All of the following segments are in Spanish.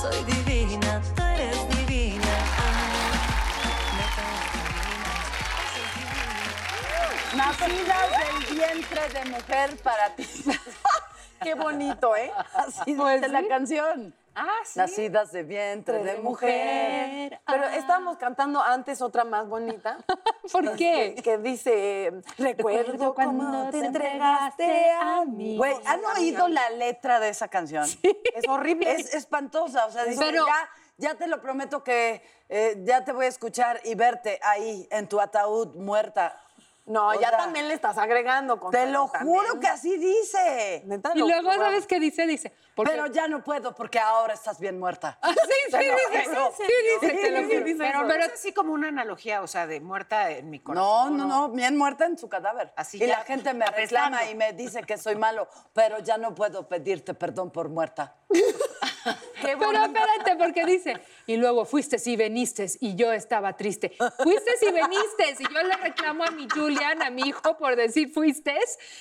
soy divina, tú eres divina. Nacidas del vientre de mujer para ti. Qué bonito, ¿eh? Así Pues dice la sí. canción. Ah, sí. Nacidas de vientre de, mujer. Pero estábamos cantando antes otra más bonita. ¿Por qué? Que, que dice, recuerdo cuando te entregaste a mí. Güey, ¿han oído la letra de esa canción? Es horrible. Es espantosa, o sea, dice, Pero- ya, ya te lo prometo que eh, ya te voy a escuchar y verte ahí en tu ataúd muerta. No, O ya sea, también le estás agregando. Te lo también. juro que así dice. Neta, Y luego, ¿sabes qué dice? Dice, porque... Pero ya no puedo porque ahora estás bien muerta. Ah, sí, sí, dice, sí, dice, te lo juro. Pero, Pero, es así como una analogía, o sea, de muerta en mi No, corazón. no, no, bien muerta en su cadáver. Así y ya, la gente me reclama y me dice que soy malo, pero ya no puedo pedirte perdón por muerta. Pero espérate, porque dice, y luego fuiste y veniste y yo estaba triste. Fuiste y veniste y yo le reclamo a mi Julian, a mi hijo, por decir fuiste,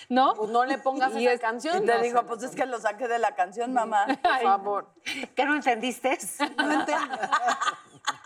¿no? Pues no le pongas Y esa es- canción. Y te No, digo, pues es que lo saqué de la canción, mamá. Por favor. ¿Qué no entendiste? No entiendo.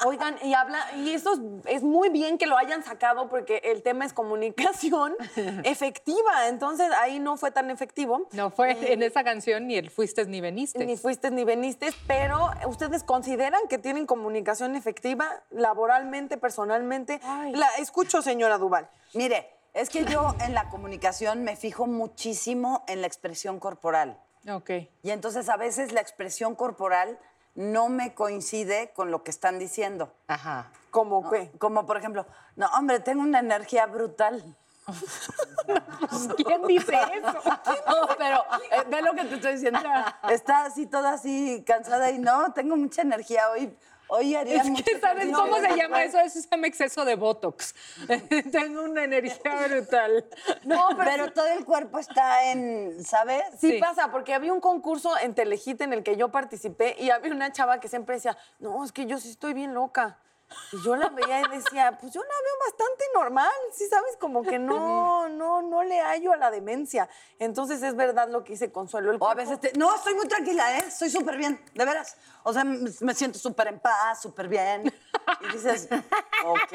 Oigan, y habla, y eso es, es muy bien que lo hayan sacado porque el tema es comunicación efectiva. Entonces ahí no fue tan efectivo. No fue en esa canción ni el fuiste ni veniste. Ni fuiste ni veniste, pero ustedes consideran que tienen comunicación efectiva laboralmente, personalmente. La escucho, señora Duval. Mire, es que yo en la comunicación me fijo muchísimo en la expresión corporal. Ok. Y entonces a veces la expresión corporal no me coincide con lo que están diciendo. Ajá. ¿Cómo qué? Como por ejemplo, no, hombre, tengo una energía brutal. ¿Quién dice eso? No, pero eh, ve lo que te estoy diciendo. Está así, toda así cansada y no, tengo mucha energía hoy. Hoy haría Es que, ¿sabes cómo se llama eso? Eso se llama exceso de Botox. Tengo una energía brutal. No, pero, todo el cuerpo está en, ¿sabes? Sí, Sí. pasa, porque había un concurso en Telehit en el que yo participé y había una chava que siempre decía, no, es que yo sí estoy bien loca. Y yo la veía y decía, pues yo la veo bastante normal, sí sabes, como que no, no, no le hallo a la demencia. Entonces es verdad lo que dice Consuelo. El O a cuerpo- veces, te- no, estoy muy tranquila, ¿eh? Estoy súper bien, de veras. O sea, me siento súper en paz, súper bien. Y dices, ok,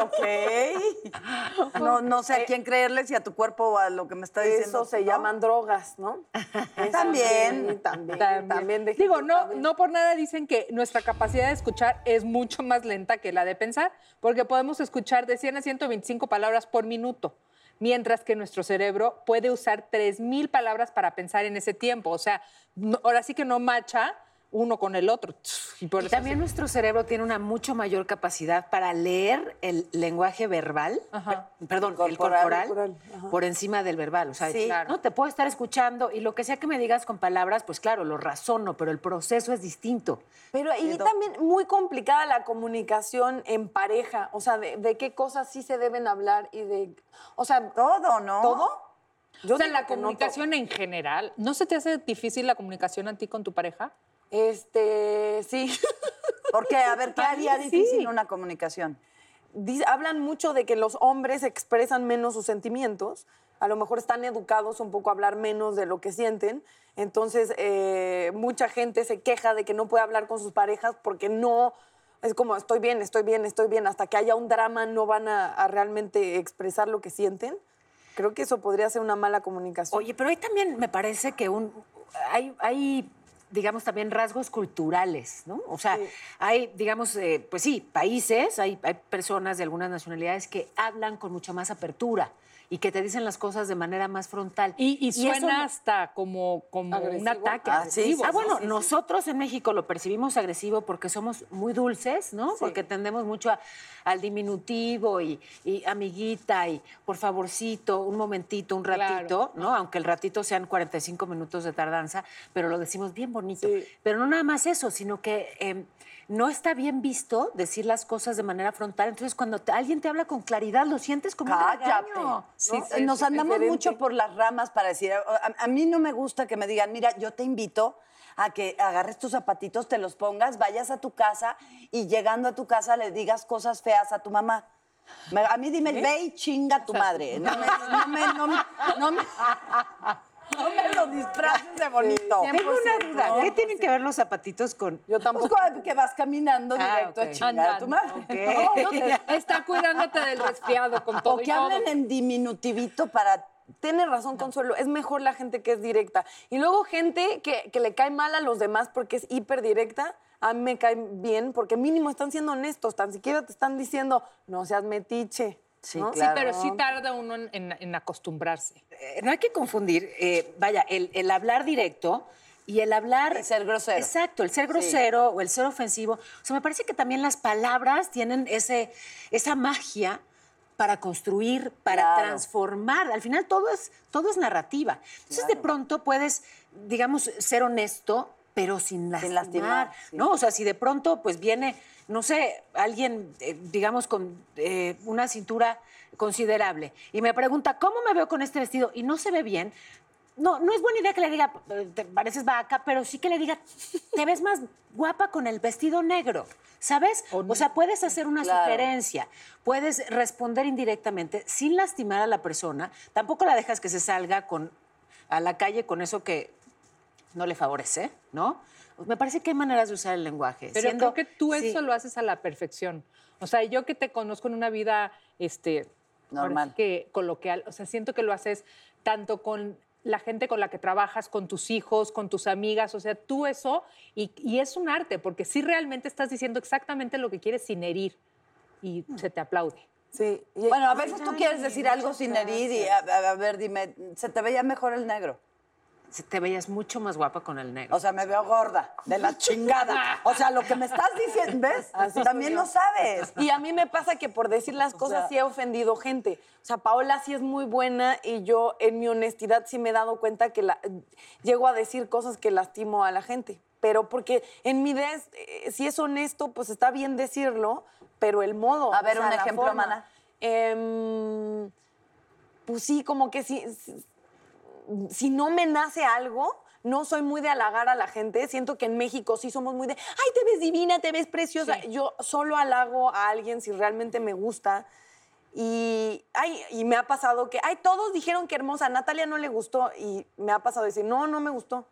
ok. No, no sé a quién creerle, si a tu cuerpo o a lo que me está diciendo. Eso se ¿no? llaman drogas, ¿no? Eso También. también, También. también. de Digo, no, también. no por nada dicen que nuestra capacidad de escuchar es mucho más lenta que la de pensar, porque podemos escuchar de 100 a 125 palabras por minuto, mientras que nuestro cerebro puede usar 3.000 palabras para pensar en ese tiempo. O sea, no- ahora sí que no macha uno con el otro. Y por Y también nuestro cerebro tiene una mucho mayor capacidad para leer el lenguaje verbal, Ajá. perdón, el Corporal. por encima del verbal. O sea, Sí. ¿no? te puedo estar escuchando y lo que sea que me digas con palabras, pues claro, lo razono, pero el proceso es distinto. Pero ahí también muy complicada la comunicación en pareja, o sea, de, de qué cosas sí se deben hablar y de, o sea, Todo, ¿no? ¿todo? Yo o sea, la no comunicación en general. ¿No se te hace difícil la comunicación a ti con tu pareja? Este, sí. Porque, a ver, ¿qué haría Sí. difícil una comunicación? Hablan mucho de que los hombres expresan menos sus sentimientos, a lo mejor están educados un poco a hablar menos de lo que sienten, entonces eh, mucha gente se queja de que no puede hablar con sus parejas porque no, es como estoy bien, estoy bien, estoy bien, hasta que haya un drama no van a, a realmente expresar lo que sienten. Creo que eso podría ser una mala comunicación. Oye, pero ahí también me parece que un, hay, hay, digamos, también rasgos culturales, ¿no? O sea, Sí. hay, digamos, eh, pues sí, países, hay, hay personas de algunas nacionalidades que hablan con mucha más apertura y que te dicen las cosas de manera más frontal. Y, suena hasta como, como un ataque Ah, agresivo. sí, Ah, bueno, sí, sí. nosotros en México lo percibimos agresivo porque somos muy dulces, ¿no? Porque tendemos mucho a- al diminutivo y, y amiguita y por favorcito, un momentito, un Claro. ratito, ¿no? Aunque el ratito sean 45 minutos de tardanza, pero lo decimos bien bonito. Pero no nada más eso, sino que eh, no está bien visto decir las cosas de manera frontal. Entonces, cuando te- alguien te habla con claridad, lo sientes como un Cállate. regaño. Sí, ¿no? sí, Nos andamos mucho por las ramas para decir, a, a mí no me gusta que me digan, mira, yo te invito a que agarres tus zapatitos, te los pongas, vayas a tu casa y llegando a tu casa le digas cosas feas a tu mamá. Me- A mí dime, ve y chinga a tu madre. No me, no me, no me- no me- No me lo disfraces de bonito. Tengo una duda. ¿Qué tienen que ver los zapatitos con...? Yo Pues tampoco. cuando- que vas caminando Ah, directo a chingar a tu madre. Ok. No, te- está cuidándote del resfriado con todo O y que todo. hablen en diminutivito para... Tienes razón, Consuelo. Es mejor la gente que es directa. Y luego gente que, que le cae mal a los demás porque es hiper directa. A mí me cae bien porque mínimo están siendo honestos. Tan siquiera te están diciendo, no seas metiche. Sí, ¿no? claro. Pero sí tarda uno en, en- en acostumbrarse. Eh, no hay que confundir, eh, vaya, el, el hablar directo y el hablar... El ser grosero. Exacto, el ser grosero o el ser ofensivo. O sea, me parece que también las palabras tienen ese, esa magia para construir, para Claro. transformar. Al final todo es, todo es narrativa. Entonces, de pronto puedes, digamos, ser honesto, pero sin lastimar, Sin lastimar, sí. ¿no? O sea, si de pronto pues viene, no sé, alguien, eh, digamos, con eh, una cintura considerable y me pregunta, ¿cómo me veo con este vestido? Y no se ve bien. No, no es buena idea que le diga, "Eh, te pareces vaca, pero sí que le diga, te ves más guapa con el vestido negro, ¿sabes? O sea, puedes hacer una Claro. sugerencia, puedes responder indirectamente sin lastimar a la persona, tampoco la dejas que se salga con, a la calle con eso que no le favorece, ¿no? Me parece que hay maneras de usar el lenguaje. Pero siendo- creo que tú sí. eso lo haces a la perfección. O sea, yo que te conozco en una vida este, Normal. que coloquial, o sea, siento que lo haces tanto con la gente con la que trabajas, con tus hijos, con tus amigas, o sea, tú eso, y, y es un arte, porque sí realmente estás diciendo exactamente lo que quieres sin herir, y se te aplaude. Sí. Y- Bueno, a veces tú quieres decir algo sin herir y a ver, dime, ¿se te veía mejor el negro? Se- Te veías mucho más guapa con el negro. O sea, me veo gorda, de la chingada. O sea, lo que me estás diciendo, ¿ves? También lo sabes. Y a mí me pasa que por decir las cosas sea- sí he ofendido gente. O sea, Paola sí es muy buena y yo en mi honestidad sí me he dado cuenta que la- llego a decir cosas que lastimo a la gente. Pero porque en mi idea, es, eh, si es honesto, pues está bien decirlo, pero el modo. A ver, o sea, un ejemplo, forma. Mana. Em, pues sí, como que si- si no me nace algo, no soy muy de halagar a la gente. Siento que en México sí somos muy de, ay, te ves divina, te ves preciosa. Yo solo halago a alguien si realmente me gusta. Y, ay, y me ha pasado que, ay, todos dijeron que hermosa, a Natalia no le gustó. Y me ha pasado decir, no, no me gustó.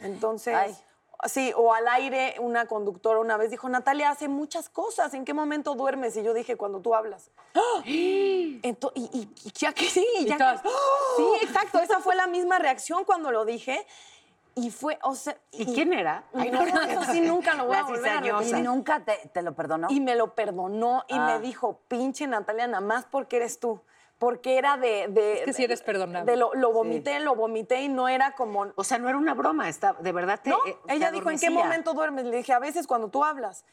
Entonces, Ay. Sí, o al aire, una conductora una vez dijo, Natalia hace muchas cosas, ¿en qué momento duermes? Y yo dije, cuando tú hablas. Ento- y, y- y ya que sí, ya que- todas, Sí, exacto, esa fue la misma reacción cuando lo dije. Y fue, o sea... ¿Y quién era? Ay, no, eso sí nunca lo voy a volver a cizañosa. ¿Y repetir. nunca te, te lo perdonó? Y me lo perdonó y Ah. me dijo, pinche Natalia, nada más porque eres tú. Porque era de... de Es que sí eres perdonable. De lo, lo vomité, lo vomité y no era como... O sea, no era una broma, está, de verdad te. No, eh, te ella dijo, ¿en qué adormecía". momento duermes? Le dije, a veces cuando tú hablas.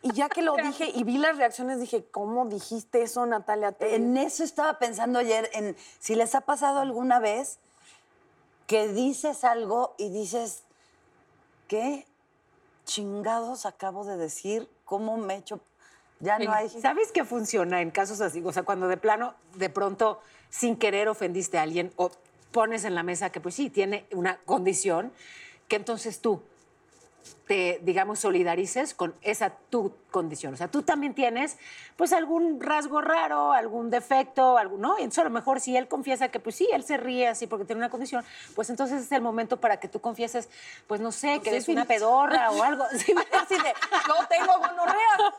Y ya que lo dije y vi las reacciones, dije, ¿cómo dijiste eso, Natalia? En eso estaba pensando ayer, en si les ha pasado alguna vez que dices algo y dices, ¿qué chingados acabo de decir? ¿Cómo me he hecho? Ya no hay... ¿Sabes qué funciona en casos así? O sea, cuando de plano, de pronto, sin querer ofendiste a alguien o pones en la mesa que, pues sí, tiene una condición, que entonces tú te, digamos, solidarices con esa tu condición. O sea, tú también tienes, pues, algún rasgo raro, algún defecto, algún, ¿no? Y entonces, a lo mejor, si él confiesa que, pues sí, él se ríe así porque tiene una condición, pues entonces es el momento para que tú confieses, pues, no sé, que eres una pedorra o algo. Sí, Así de, yo tengo gonorrea.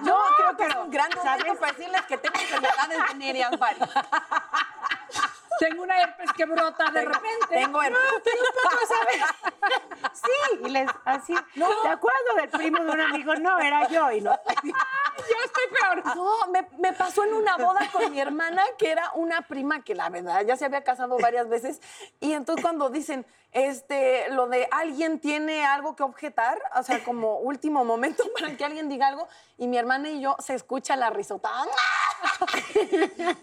Yo creo que es un gran momento para decirles que tengo enfermedades venéreas varias. Tengo una herpes que brota de repente. Tengo herpes. Sí, y les, así, ¿te acuerdas del primo de un amigo? No, era yo, y no. Yo estoy peor. No, me, me pasó en una boda con mi hermana, que era una prima que la verdad ya se había casado varias veces. Y entonces cuando dicen, este, lo de alguien tiene algo que objetar, o sea, como último momento para que alguien diga algo, y mi hermana y yo se escucha la risota.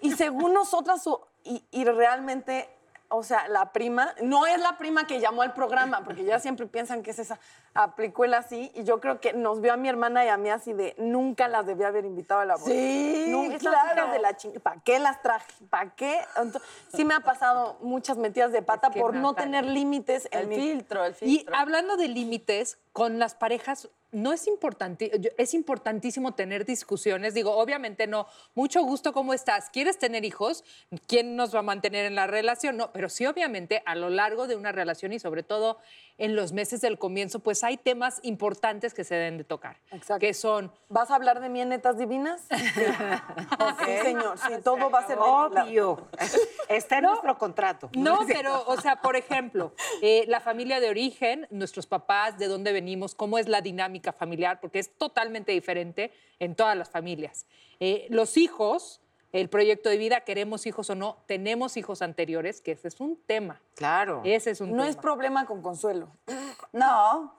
Y según nosotras, su- y, y realmente, o sea, la prima, no es la prima que llamó al programa, porque ya siempre piensan que es esa. aplicó el así y yo creo que nos vio a mi hermana y a mí así de nunca las debía haber invitado a la boda. Sí, No, esas claro. de la chingada. ¿Para qué las traje? ¿Para qué? Entonces, sí me ha pasado muchas metidas de pata Es que por no tener límites en El mi filtro, el Y filtro. hablando de límites, con las parejas no es importante, es importantísimo tener discusiones. Digo, obviamente no, mucho gusto, ¿cómo estás? ¿Quieres tener hijos? ¿Quién nos va a mantener en la relación? No, pero sí, obviamente, a lo largo de una relación y sobre todo en los meses del comienzo, pues hay temas importantes que se deben de tocar. Exacto. Que son ¿Vas a hablar de mí en netas divinas? Sí, Sí, señor. Sí, todo va a ser... Obvio. Está en nuestro contrato. No, pero, o sea, por ejemplo, eh, la familia de origen, nuestros papás, de dónde venimos, cómo es la dinámica familiar, porque es totalmente diferente en todas las familias. Eh, los hijos, el proyecto de vida, queremos hijos o no, tenemos hijos anteriores, que ese es un tema. Claro. Ese es un No tema. es problema con Consuelo. No.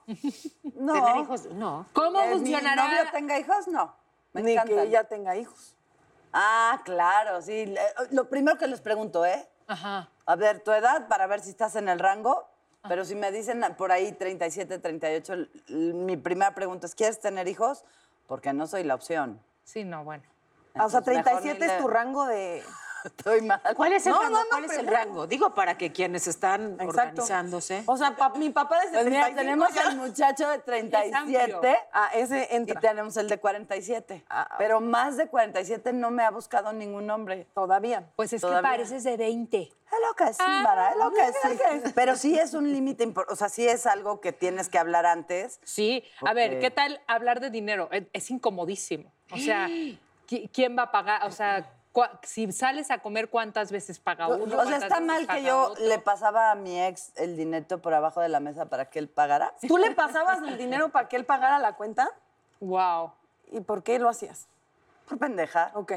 No. Tener hijos, no. ¿Cómo ¿Que funcionará? mi novio tenga hijos? No. Me Ni encantan. que ella tenga hijos. Ah, claro, sí. Lo primero que les pregunto, ¿eh? Ajá. A ver, tu edad para ver si estás en el rango. Pero si me dicen por ahí 37, 38, l- l- mi primera pregunta es, ¿quieres tener hijos? Porque no soy la opción. Sí, no, bueno. Ah, o sea, Entonces, mejor 37 ni es tu rango de... Estoy mal. ¿Cuál es el No, rango? no, no, ¿Cuál es el primero. rango? Digo, para que quienes están Exacto. organizándose. O sea, pa- mi papá desde Pues mira, 35 tenemos ya- al muchacho de 37 Ah, ese y entra. tenemos el de 47. Ah, Pero más de 47 no me ha buscado ningún hombre. Todavía. Pues es Todavía. que pareces de 20. Es lo que sí, Mara, es lo que sí. Pero sí es un límite, impor- o sea, sí es algo que tienes que hablar antes. Sí, a ver, ¿qué tal hablar de dinero? Es, es incomodísimo. O sea, ¿qui- ¿quién va a pagar? O sea, si sales a comer, ¿cuántas veces paga uno? O sea, ¿Cuántas está mal que yo otro? le pasaba a mi ex el dinero por abajo de la mesa para que él pagara. ¿Tú le pasabas el dinero para que él pagara la cuenta? Wow. ¿Y por qué lo hacías? Por pendeja. Ok.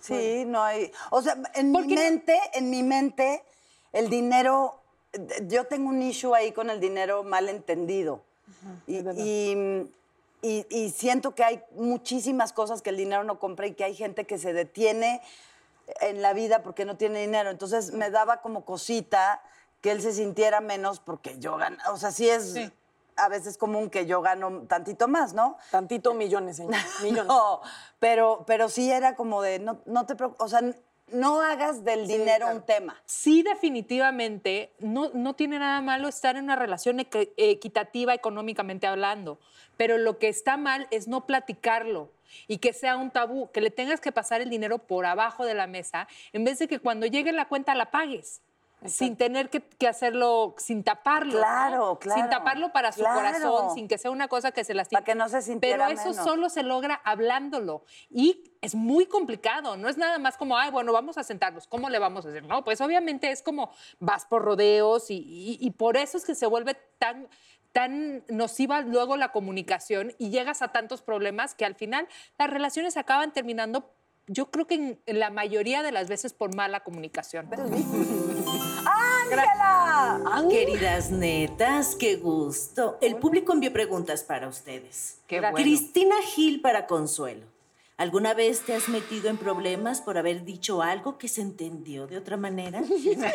Sí, no hay. O sea, en mi no- mente, en mi mente, el dinero. Yo tengo un issue ahí con el dinero mal entendido. Y, y- y siento que hay muchísimas cosas que el dinero no compra y que hay gente que se detiene en la vida porque no tiene dinero. Entonces me daba como cosita que él se sintiera menos porque yo gano. O sea, sí es Sí. a veces común que yo gano tantito más, ¿no? Tantito millones, señor. Millones. No, pero, pero sí era como de, no, no te preocupes, o sea, no hagas del dinero un tema. Sí, definitivamente, no, no tiene nada malo estar en una relación equ- equitativa económicamente hablando, pero lo que está mal es no platicarlo y que sea un tabú, que le tengas que pasar el dinero por abajo de la mesa, en vez de que cuando llegue la cuenta la pagues. Sin tener que, que hacerlo, sin taparlo. ¿no? Claro, claro, Sin taparlo para su claro. corazón, sin que sea una cosa que se lastime. Para que no se sintiera Pero eso menos. solo se logra hablándolo. Y es muy complicado. No es nada más como, ay, bueno, vamos a sentarnos. ¿Cómo le vamos a hacer? No, pues obviamente es como vas por rodeos y, y- y por eso es que se vuelve tan tan nociva luego la comunicación y llegas a tantos problemas que al final las relaciones acaban terminando, yo creo que en, en la mayoría de las veces por mala comunicación. ¡Ángela! Queridas netas, qué gusto. El público envió preguntas para ustedes. Qué bueno. Cristina Gil para Consuelo. ¿Alguna vez te has metido en problemas por haber dicho algo que se entendió de otra manera? ¿Tienes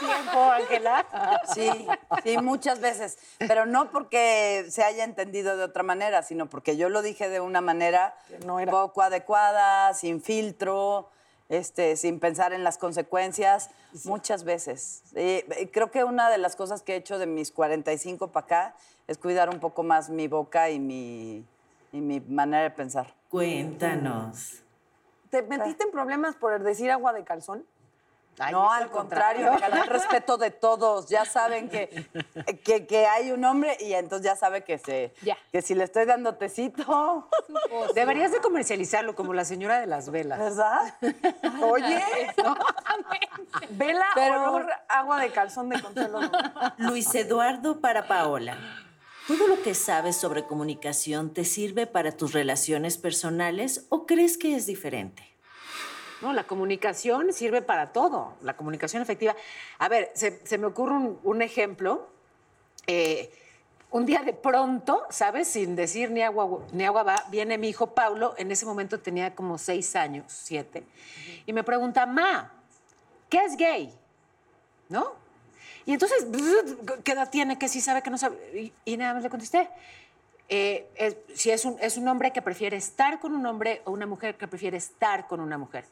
tiempo, Ángela? Sí, sí, muchas veces. Pero no porque se haya entendido de otra manera, sino porque yo lo dije de una manera no era. poco adecuada, sin filtro, este, sin pensar en las consecuencias, muchas veces. Eh, creo que una de las cosas que he hecho de mis 45 para acá es cuidar un poco más mi boca y mi, y mi manera de pensar. Cuéntanos. ¿Te metiste en problemas por decir agua de calzón? Ay, no, al contrario, el respeto de todos. Ya saben que, que, que hay un hombre y entonces ya sabe que, se, Ya. que si le estoy dando tecito, Deberías de comercializarlo como la señora de las velas. ¿verdad? Oye, vela Pero- olor agua de calzón de Consuelo. Luis Eduardo para Paola. ¿Todo lo que sabes sobre comunicación te sirve para tus relaciones personales o crees que es diferente? No, la comunicación sirve para todo, la comunicación efectiva. A ver, se, me ocurre un, un ejemplo. Eh, un día de pronto, ¿sabes? Sin decir ni agua, ni agua va, viene mi hijo Paulo, en ese momento tenía como seis años, siete, y me pregunta, Ma, ¿qué es gay? ¿No? Y entonces, ¿qué edad tiene? ¿Qué sí sabe? ¿Qué no sabe? Y, y nada más le contesté. Eh, es- si es un, es un hombre que prefiere estar con un hombre o una mujer que prefiere estar con una mujer.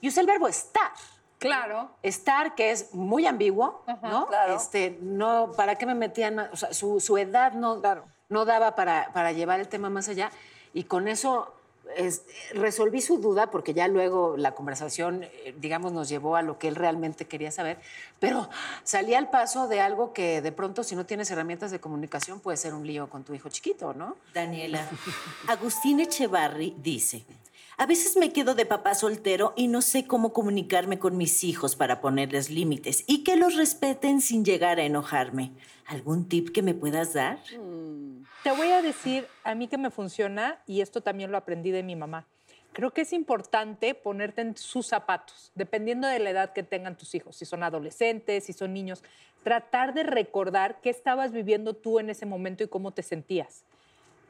Y usé el verbo estar. Claro. Estar, que es muy ambiguo, ¿no? claro. Este, no, ¿para qué me metían más? O sea, su, su edad no, no daba para, para llevar el tema más allá. Y con eso es- resolví su duda, porque ya luego la conversación, eh, digamos, nos llevó a lo que él realmente quería saber. Pero salí al paso de algo que de pronto, si no tienes herramientas de comunicación, puede ser un lío con tu hijo chiquito, ¿no? Daniela, Agustín Echevarri dice, a veces me quedo de papá soltero y no sé cómo comunicarme con mis hijos para ponerles límites y que los respeten sin llegar a enojarme. ¿Algún tip que me puedas dar? Te voy a decir a mí que me funciona y esto también lo aprendí de mi mamá. Creo que es importante ponerte en sus zapatos, dependiendo de la edad que tengan tus hijos, si son adolescentes, si son niños, tratar de recordar qué estabas viviendo tú en ese momento y cómo te sentías.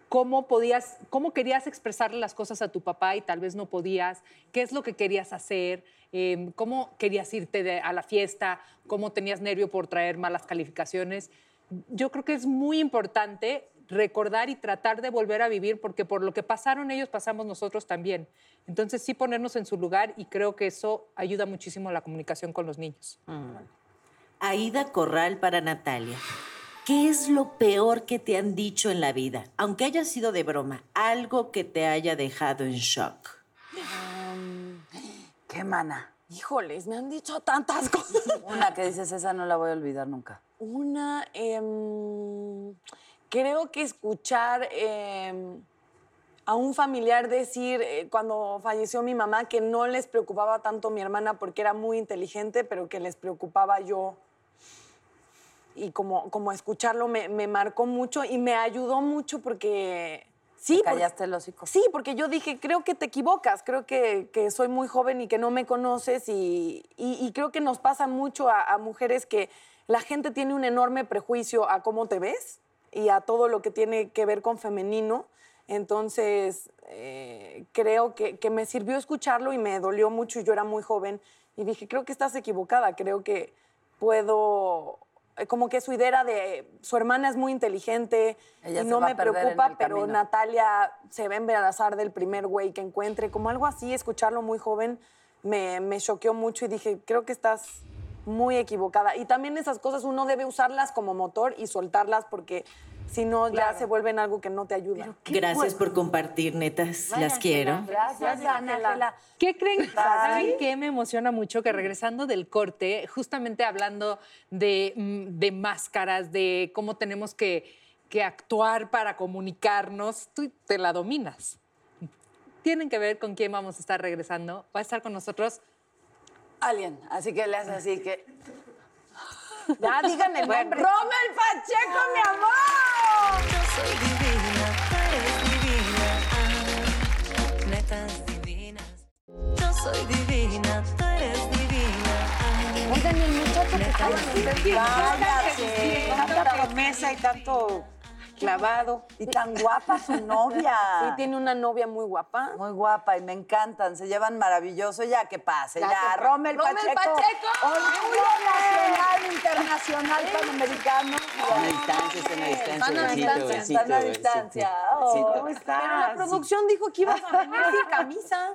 Cómo podías, cómo querías expresarle las cosas a tu papá y tal vez no podías, qué es lo que querías hacer, eh, cómo querías irte a la fiesta, cómo tenías nervio por traer malas calificaciones yo creo que es muy importante recordar y tratar de volver a vivir, porque por lo que pasaron ellos, pasamos nosotros también. Entonces sí ponernos en su lugar y creo que eso ayuda muchísimo a la comunicación con los niños. Aida Corral para Natalia. ¿Qué es lo peor que te han dicho en la vida? Aunque haya sido de broma, algo que te haya dejado en shock. ¿Qué mana? Híjoles, me han dicho tantas cosas. Una que dices, esa no la voy a olvidar nunca. Una, em, creo que escuchar em, a un familiar decir eh, cuando falleció mi mamá que no les preocupaba tanto mi hermana porque era muy inteligente, pero que les preocupaba yo. Y como, como escucharlo me, me marcó mucho y me ayudó mucho porque... Sí, porque- callaste el hocico. Sí, porque yo dije, creo que te equivocas, creo que, que soy muy joven y que no me conoces y, y- y creo que nos pasa mucho a, a mujeres que la gente tiene un enorme prejuicio a cómo te ves y a todo lo que tiene que ver con femenino. Entonces, eh, creo que, que me sirvió escucharlo y me dolió mucho y yo era muy joven y dije, creo que estás equivocada, creo que puedo... eh, Como que su idea de su hermana es muy inteligente Ella y no me preocupa, pero camino. Natalia se va a embarazar del primer güey que encuentre, como algo así, escucharlo muy joven me, me choqueó mucho y dije, creo que estás muy equivocada. Y también esas cosas uno debe usarlas como motor y soltarlas porque si no ya se vuelven algo que no te ayuda. Gracias por compartir, netas. Las quiero. Gracias, Ángela. ¿Qué creen? ¿Saben qué me emociona mucho? Que regresando del corte, justamente hablando de, mm, de máscaras, de cómo tenemos que, que actuar para comunicarnos, tú te la dominas. Tienen que ver con quién vamos a estar regresando. Va a estar con nosotros Alguien. Así que le haces así que. Ya el nombre. ¡Rommel Pacheco, mi amor! Oigan, y el muchacho que estaba Cállate. Tanta promesa y tanto clavado. Y tan guapa su novia. Sí, tiene una novia muy guapa. Muy guapa y me encantan, se llevan maravilloso. Ya que pase, ya. Ya. Rommel Rommel Pacheco. Pacheco. Orgullo nacional, internacional, panamericano. Están a distancia, están a distancia. Están a distancia, están a distancia. ¿Cómo estás? Pero la producción dijo que ibas a venir sin camisa.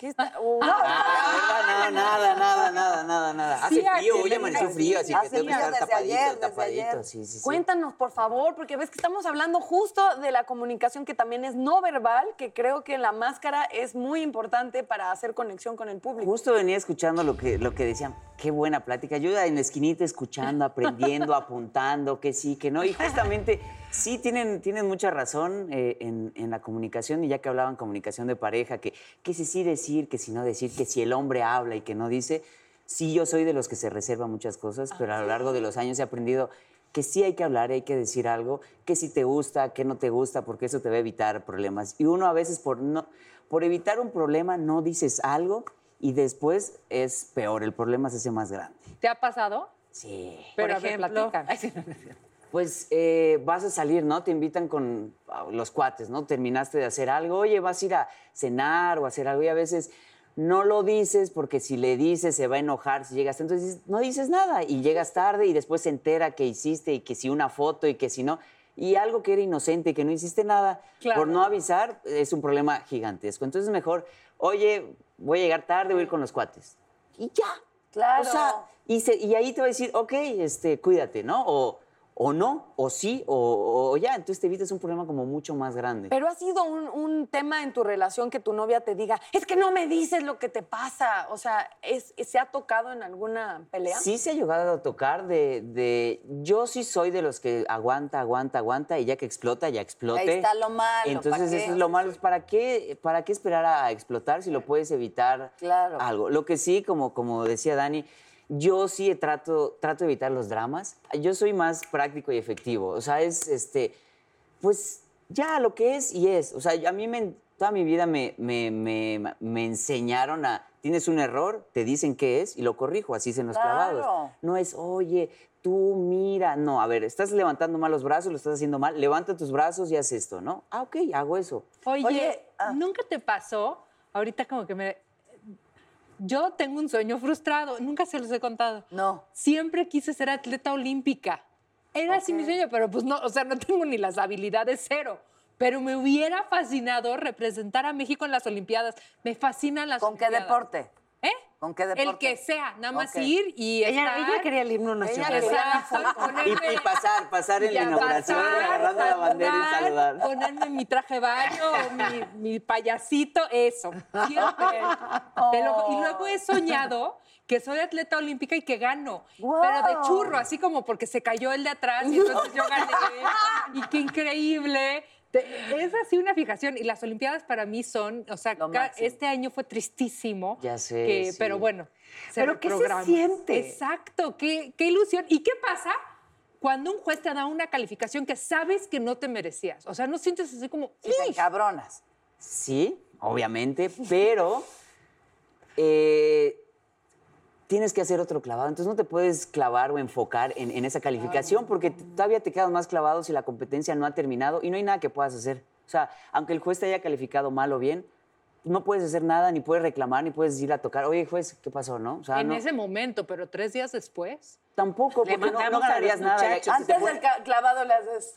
¿Qué está? Oh. Ah, no, nada, nada, nada, nada, nada. Hace Sí, frío, hoy amaneció frío, así que tengo que estar desde tapadito, ayer, desde tapadito. Sí, sí, sí. Cuéntanos, por favor, porque ves que estamos hablando justo de la comunicación que también es no verbal, que creo que la máscara es muy importante para hacer conexión con el público. Justo venía escuchando lo que, lo que decían. Qué buena plática. Yo en la esquinita escuchando, aprendiendo, apuntando, que sí, que no. Y justamente sí tienen, tienen mucha razón eh, en, en la comunicación. Y ya que hablaban comunicación de pareja, que, que si sí decir, que si no decir, que si el hombre habla y que no dice. Sí, yo soy de los que se reserva muchas cosas, pero a lo largo de los años he aprendido que sí hay que hablar, hay que decir algo, que si te gusta, que no te gusta, porque eso te va a evitar problemas. Y uno a veces por, no, por evitar un problema no dices algo y después es peor, el problema se hace más grande. ¿Te ha pasado? Sí. Pero Por a ver, Pues eh, vas a salir, ¿no? Te invitan con ah, los cuates, ¿no? Terminaste de hacer algo, oye, vas a ir a cenar o a hacer algo y a veces no lo dices porque si le dices se va a enojar si llegas entonces no dices nada y llegas tarde y después se entera que hiciste y que si una foto y que si no y algo que era inocente y que no hiciste nada Claro. por no avisar es un problema gigantesco entonces mejor oye voy a llegar tarde voy a ir con los cuates y ya Claro. o sea y, se- y ahí te va a decir ok este cuídate no o o no, o sí, o, o ya. Entonces te evitas un problema como mucho más grande. Pero ha sido un, un tema en tu relación que tu novia te diga, es que no me dices lo que te pasa. O sea, ¿es, ¿se ha tocado en alguna pelea? Sí se ha llegado a tocar de, de- Yo sí soy de los que aguanta, aguanta, aguanta y ya que explota, ya explote. Ahí está lo malo, Entonces eso es lo malo. ¿Para qué, ¿Para qué esperar a explotar si lo puedes evitar Claro. algo? Lo que sí, como, como decía Dani, yo sí trato, trato de evitar los dramas. Yo soy más práctico y efectivo. O sea, es este... Pues ya lo que es y es. O sea, a mí me, toda mi vida me, me, me- me enseñaron a, tienes un error, te dicen qué es y lo corrijo, así se en los Claro. clavados. No es, oye, tú mira, no, a ver, estás levantando mal los brazos, lo estás haciendo mal, levanta tus brazos y haz esto, ¿no? Ah, ok, hago eso. Oye, Oye, ah. ¿nunca te pasó? Ahorita como que me... Yo tengo un sueño frustrado, nunca se los he contado. No. Siempre quise ser atleta olímpica. Era así mi sueño, pero pues no, o sea, no tengo ni las habilidades cero. Pero me hubiera fascinado representar a México en las Olimpiadas. Me fascinan las ¿Con qué Olimpiadas. deporte? ¿Eh? ¿Con qué El deporte? que sea, nada más ir y Ella, estar... ella quería el himno nacional. Y, ponerme- y pasar, pasar en la inauguración, pasar, agarrando la bandera y saludar. Ponerme mi traje de baño, o mi, mi payasito, eso. Siempre. Lo- y luego he soñado que soy atleta olímpica y que gano. Pero de churro, así como porque se cayó el de atrás y entonces yo gané. y qué increíble. Es así una fijación. Y las Olimpiadas para mí son, o sea, este año fue tristísimo. Ya sé, que- sí. Pero bueno. se Pero ¿qué se siente? Exacto, qué, qué ilusión. ¿Y qué pasa cuando un juez te da una calificación que sabes que no te merecías? O sea, no sientes así como... Te "Uy". encabronas. Sí, obviamente, pero eh, tienes que hacer otro clavado. Entonces no te puedes clavar o enfocar en, en esa calificación porque todavía te quedas más clavado si la competencia no ha terminado y no hay nada que puedas hacer. O sea, aunque el juez te haya calificado mal o bien, no puedes hacer nada, ni puedes reclamar, ni puedes ir a tocar. Oye, juez, ¿qué pasó, no? O sea, en no- ese momento, pero tres días después. tampoco, Le porque no, no ganarías nada. Antes del clavado le haces...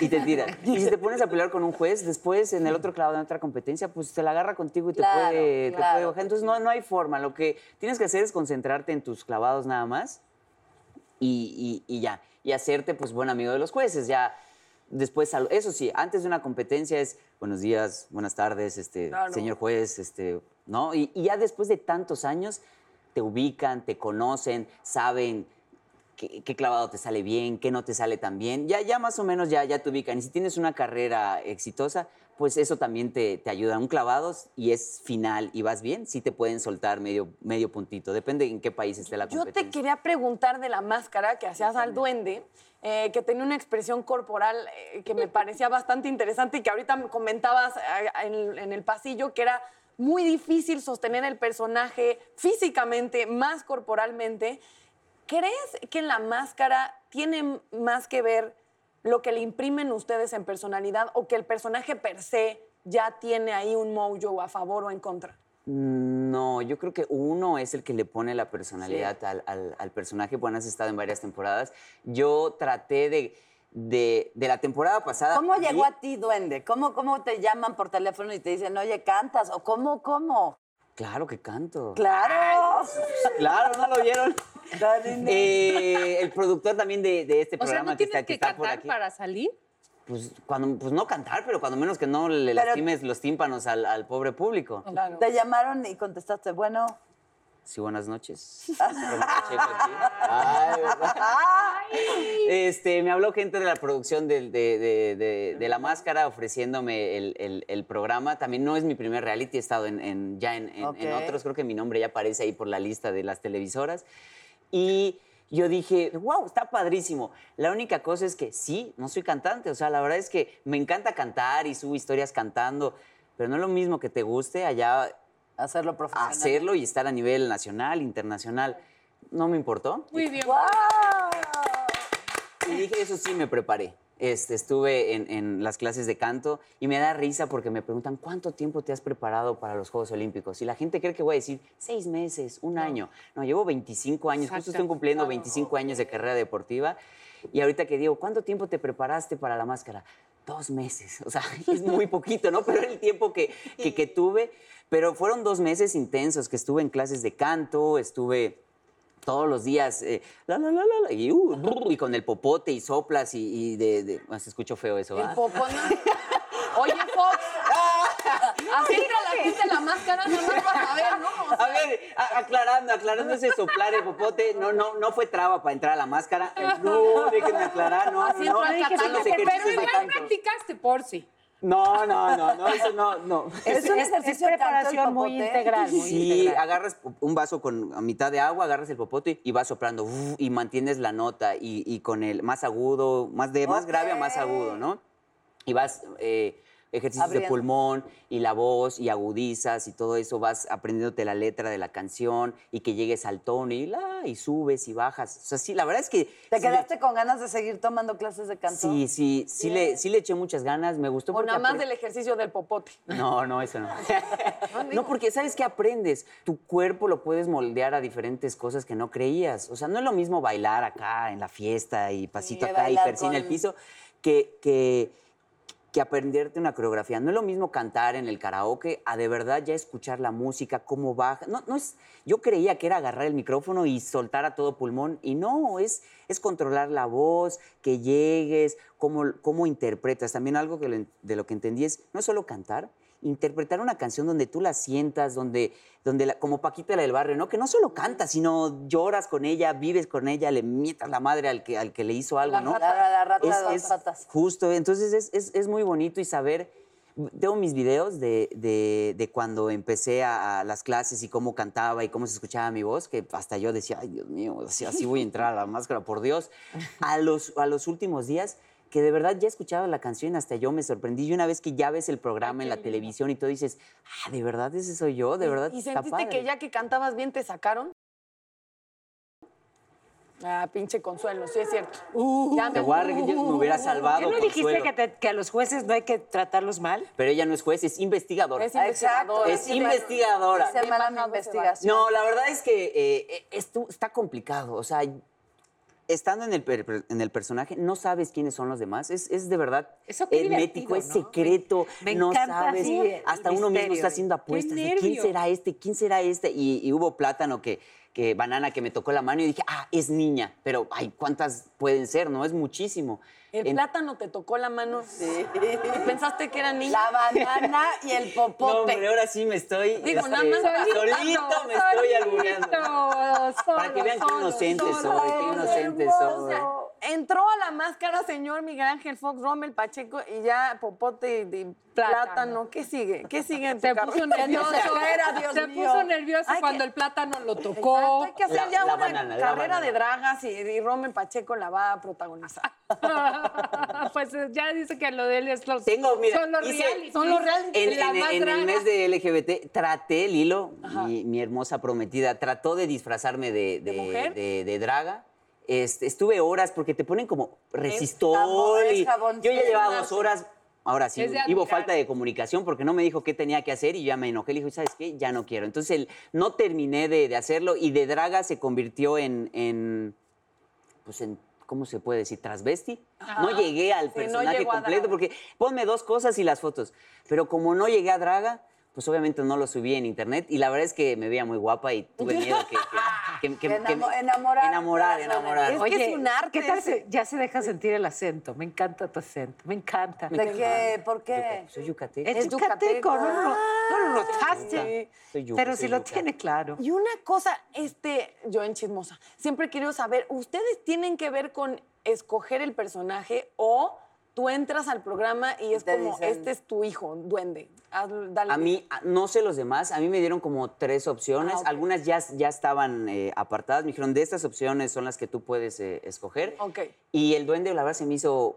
y te tiras. Y si te pones a pelear con un juez, después en el otro clavado, en otra competencia, pues te la agarra contigo y te, Claro, puede, te puede bajar. Entonces no, no hay forma. Lo que tienes que hacer es concentrarte en tus clavados nada más y, y- y ya. Y hacerte, pues, buen amigo de los jueces. Ya después, eso sí, antes de una competencia es buenos días, buenas tardes, este, Claro. señor juez, este, ¿no? Y, y ya después de tantos años te ubican, te conocen, saben qué, qué clavado te sale bien, qué no te sale tan bien. Ya, ya más o menos ya, ya te ubican. Y si tienes una carrera exitosa, pues eso también te, te ayuda. Un clavado y es final y vas bien, sí te pueden soltar medio, medio puntito. Depende en qué país esté la Yo competencia. te quería preguntar de la máscara que hacías al duende, eh, que tenía una expresión corporal eh, que me parecía bastante interesante y que ahorita me comentabas eh, en, en el pasillo que era muy difícil sostener el personaje físicamente, más corporalmente. ¿Crees que en la máscara tiene más que ver lo que le imprimen ustedes en personalidad o que el personaje per se ya tiene ahí un mojo a favor o en contra? No, yo creo que uno es el que le pone la personalidad al, al- al personaje. Bueno, has estado en varias temporadas. Yo traté de, de, de la temporada pasada. ¿Cómo llegó a ti, duende? ¿Cómo, ¿Cómo te llaman por teléfono y te dicen, oye, cantas? ¿O cómo, cómo? Claro que canto. ¡Claro! Claro, ¿no lo vieron? Eh, el productor también de, de este O sea, programa ¿no que tienes está, que que está por cantar aquí. para salir? Pues, cuando, pues no cantar, pero cuando menos que no le Pero- lastimes los tímpanos al, al pobre público. Te llamaron y contestaste, bueno, Sí, buenas noches. Aquí. Ay, ¿verdad? Este, me habló gente de la producción de, de- de- de La Máscara ofreciéndome el, el- el programa. También no es mi primer reality, he estado en, en- ya en, en- en Ok. otros. Creo que mi nombre ya aparece ahí por la lista de las televisoras. Y yo dije, wow, está padrísimo. La única cosa es que sí, no soy cantante. O sea, la verdad es que me encanta cantar y subo historias cantando, pero no es lo mismo que te guste allá hacerlo profesional. hacerlo y estar a nivel nacional, internacional. No me importó. Muy bien. ¡Guau! Y dije, eso sí me preparé. Este, estuve en, en las clases de canto y me da risa porque me preguntan cuánto tiempo te has preparado para los Juegos Olímpicos. Y la gente cree que voy a decir seis meses, un año. No, llevo 25 años, justo estoy cumpliendo 25 años de carrera deportiva. Y ahorita que digo, ¿cuánto tiempo te preparaste para la máscara? Dos meses. O sea, es muy poquito, ¿no? Pero el tiempo que, que, que tuve. Pero fueron dos meses intensos que estuve en clases de canto, estuve todos los días, eh, la, la, la, la, la, y, uh, brr, y con el popote y soplas y, y de, de- ah, se escuchó feo eso, popón. Oye, Fox. Así que la quita la máscara, no más para ver, ¿no? O sea, A ver, a- aclarando, aclarando ese soplar el popote, no, no, no fue traba para entrar a la máscara. No, déjenme aclarar, no, Así no, no, practicaste por sí. No, no, no, no, eso no, no. Es un es ejercicio el preparación muy integral. Muy Sí, integral. agarras un vaso con a mitad de agua, agarras el popote y vas soplando uf, y mantienes la nota y, y con el más agudo, más de más grave a más agudo, ¿no? Y vas eh, ejercicios de pulmón y la voz y agudizas y todo eso, vas aprendiéndote la letra de la canción y que llegues al tono y la y subes y bajas. O sea, sí, la verdad es que ¿Te sí le- quedaste con ganas de seguir tomando clases de canto? Sí, sí, sí le, sí le eché muchas ganas, me gustó O porque nada más del ejercicio del popote. no, no, eso no. no, porque ¿sabes qué aprendes? Tu cuerpo lo puedes moldear a diferentes cosas que no creías. O sea, no es lo mismo bailar acá en la fiesta y pasito que acá y bailar persin en el con- piso que, que, que aprenderte una coreografía. No es lo mismo cantar en el karaoke a de verdad ya escuchar la música, cómo baja. No, no es, yo creía que era agarrar el micrófono y soltar a todo pulmón y no, es, es controlar la voz, que llegues, cómo, cómo interpretas. También algo que de lo que entendí es no es solo cantar, interpretar una canción donde tú la sientas, donde, donde la- como Paquita la del barrio, ¿no? Que no solo cantas, sino lloras con ella, vives con ella, le mientas la madre al que, al que le hizo algo, La ¿no? rata, la, la rata Es- de dos es patas. Justo, entonces es, es- es muy bonito y saber. Tengo mis videos de, de- de cuando empecé a, a las clases y cómo cantaba y cómo se escuchaba mi voz, que hasta yo decía, ay Dios mío, así, así voy a entrar a la máscara, por Dios. A los, a los últimos días, que de verdad ya escuchaba la canción, hasta yo me sorprendí. Y una vez que ya ves el programa en la televisión y todo, dices, ah, de verdad ese soy yo, de verdad ¿Y está sentiste que padre". ya que cantabas bien te sacaron? Ah, pinche consuelo, sí es cierto. ya Te voy a reír, yo me hubiera salvado. ¿Qué no dijiste que, te- que a los jueces no hay que tratarlos mal? Pero ella no es juez, es investigadora. Es Exacto. investigadora. Es sí, investigadora. Se llama la investigación. No, la verdad es que eh, esto está complicado. O sea, estando en el, en el personaje, no sabes quiénes son los demás. Es, es de verdad Eso hermético, es ¿no? secreto. Me no encanta sabes. Hasta uno mismo está haciendo apuestas. de ¿Quién será este? ¿Quién será este? Y, y hubo plátano que, que, banana que me tocó la mano y dije, ah, es niña. Pero, ay, ¿cuántas pueden ser? No, es muchísimo. El En- plátano te tocó la mano. Sí. Pensaste que era niña. La banana y el No, popote. hombre, ahora sí me estoy. Digo, este, nada más solito me estoy albureando. Para que vean qué solo, inocente solo. soy, qué inocente soy. Entró a la máscara señor Miguel Ángel Fox, Rommel Pacheco y ya popote y, y plátano. Plátano. ¿Qué sigue? ¿Qué sigue en tu Se carro? puso nervioso. Dios se mío. puso nervioso Hay que- cuando el plátano lo Exacto, tocó. hay que hacer La- ya la una banana, carrera de dragas y, y Rommel Pacheco la va a protagonizar. pues eh, ya dice que lo de él es los, Tengo, mira, son los hice- realities. son los realities. En, La en- más en el mes de LGBT traté, Lilo, mi, mi hermosa prometida, trató de disfrazarme de, de, mujer? de- de draga. Este, estuve horas porque te ponen como resistol. es y jabón, yo ya llevaba dos horas. Ahora sí, hubo falta de comunicación porque no me dijo qué tenía que hacer y yo ya me enojé. Le dije, ¿sabes qué? Ya no quiero. Entonces el- no terminé de, de hacerlo y de draga se convirtió en, en pues en, ¿cómo se puede decir? Transvesti. No llegué al Sí, personaje completo porque ponme dos cosas y las fotos. Pero como no llegué a draga, pues obviamente no lo subí en internet y la verdad es que me veía muy guapa y tuve miedo que... que, que- que- enamo- enamorar Enamorar, enamorar. Es que es un arte ¿Qué tal ya se deja sentir el acento? Me encanta tu acento, me encanta. ¿De qué? ¿Por qué? Soy yucateco. Es, Es yucateco, yucateco. no, lo- no lo notaste. Soy yuca, Pero si lo tiene claro. Y una cosa, este, yo en chismosa, siempre quiero saber, ¿ustedes tienen que ver con escoger el personaje o tú entras al programa y es como, dicen- este es tu hijo, duende? Haz- dale. A mí, no sé los demás, a mí me dieron como tres opciones. Ah, ok. Algunas ya, ya estaban eh, apartadas. Me dijeron, de estas opciones son las que tú puedes eh, escoger. Ok. Y el duende, la verdad, se me hizo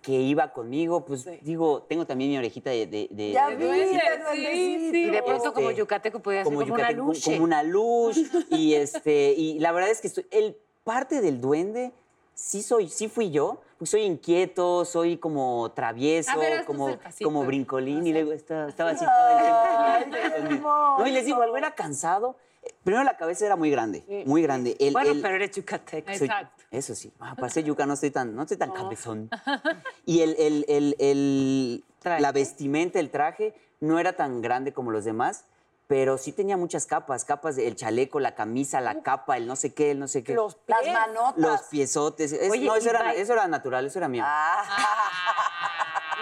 que iba conmigo. Pues Sí. digo, tengo también mi orejita de... de- de- Ya de- vi, sí, sí. Y de pronto como Este, yucateco podía ser como una yucateco, luz. Como una luz. y, este, y la verdad es que estoy, el parte del duende sí, soy, sí fui yo, pues soy inquieto, soy como travieso, ver, como, como brincolín y luego estaba, estaba así todo el tiempo. No, y les digo, algo era cansado. Primero la cabeza era muy grande, muy grande. El- Bueno, el- pero eres yucateca. soy- Exacto. eso sí. Ah, para ser yuca no estoy tan, no estoy tan cabezón. Y el, el- la vestimenta, el traje, no era tan grande como los demás, pero sí tenía muchas capas. Capas del chaleco, la camisa, la capa, el no sé qué, el no sé qué. Los Las manotas. Los piezotes. Es- Oye, no, eso era, eso era natural, eso era mío.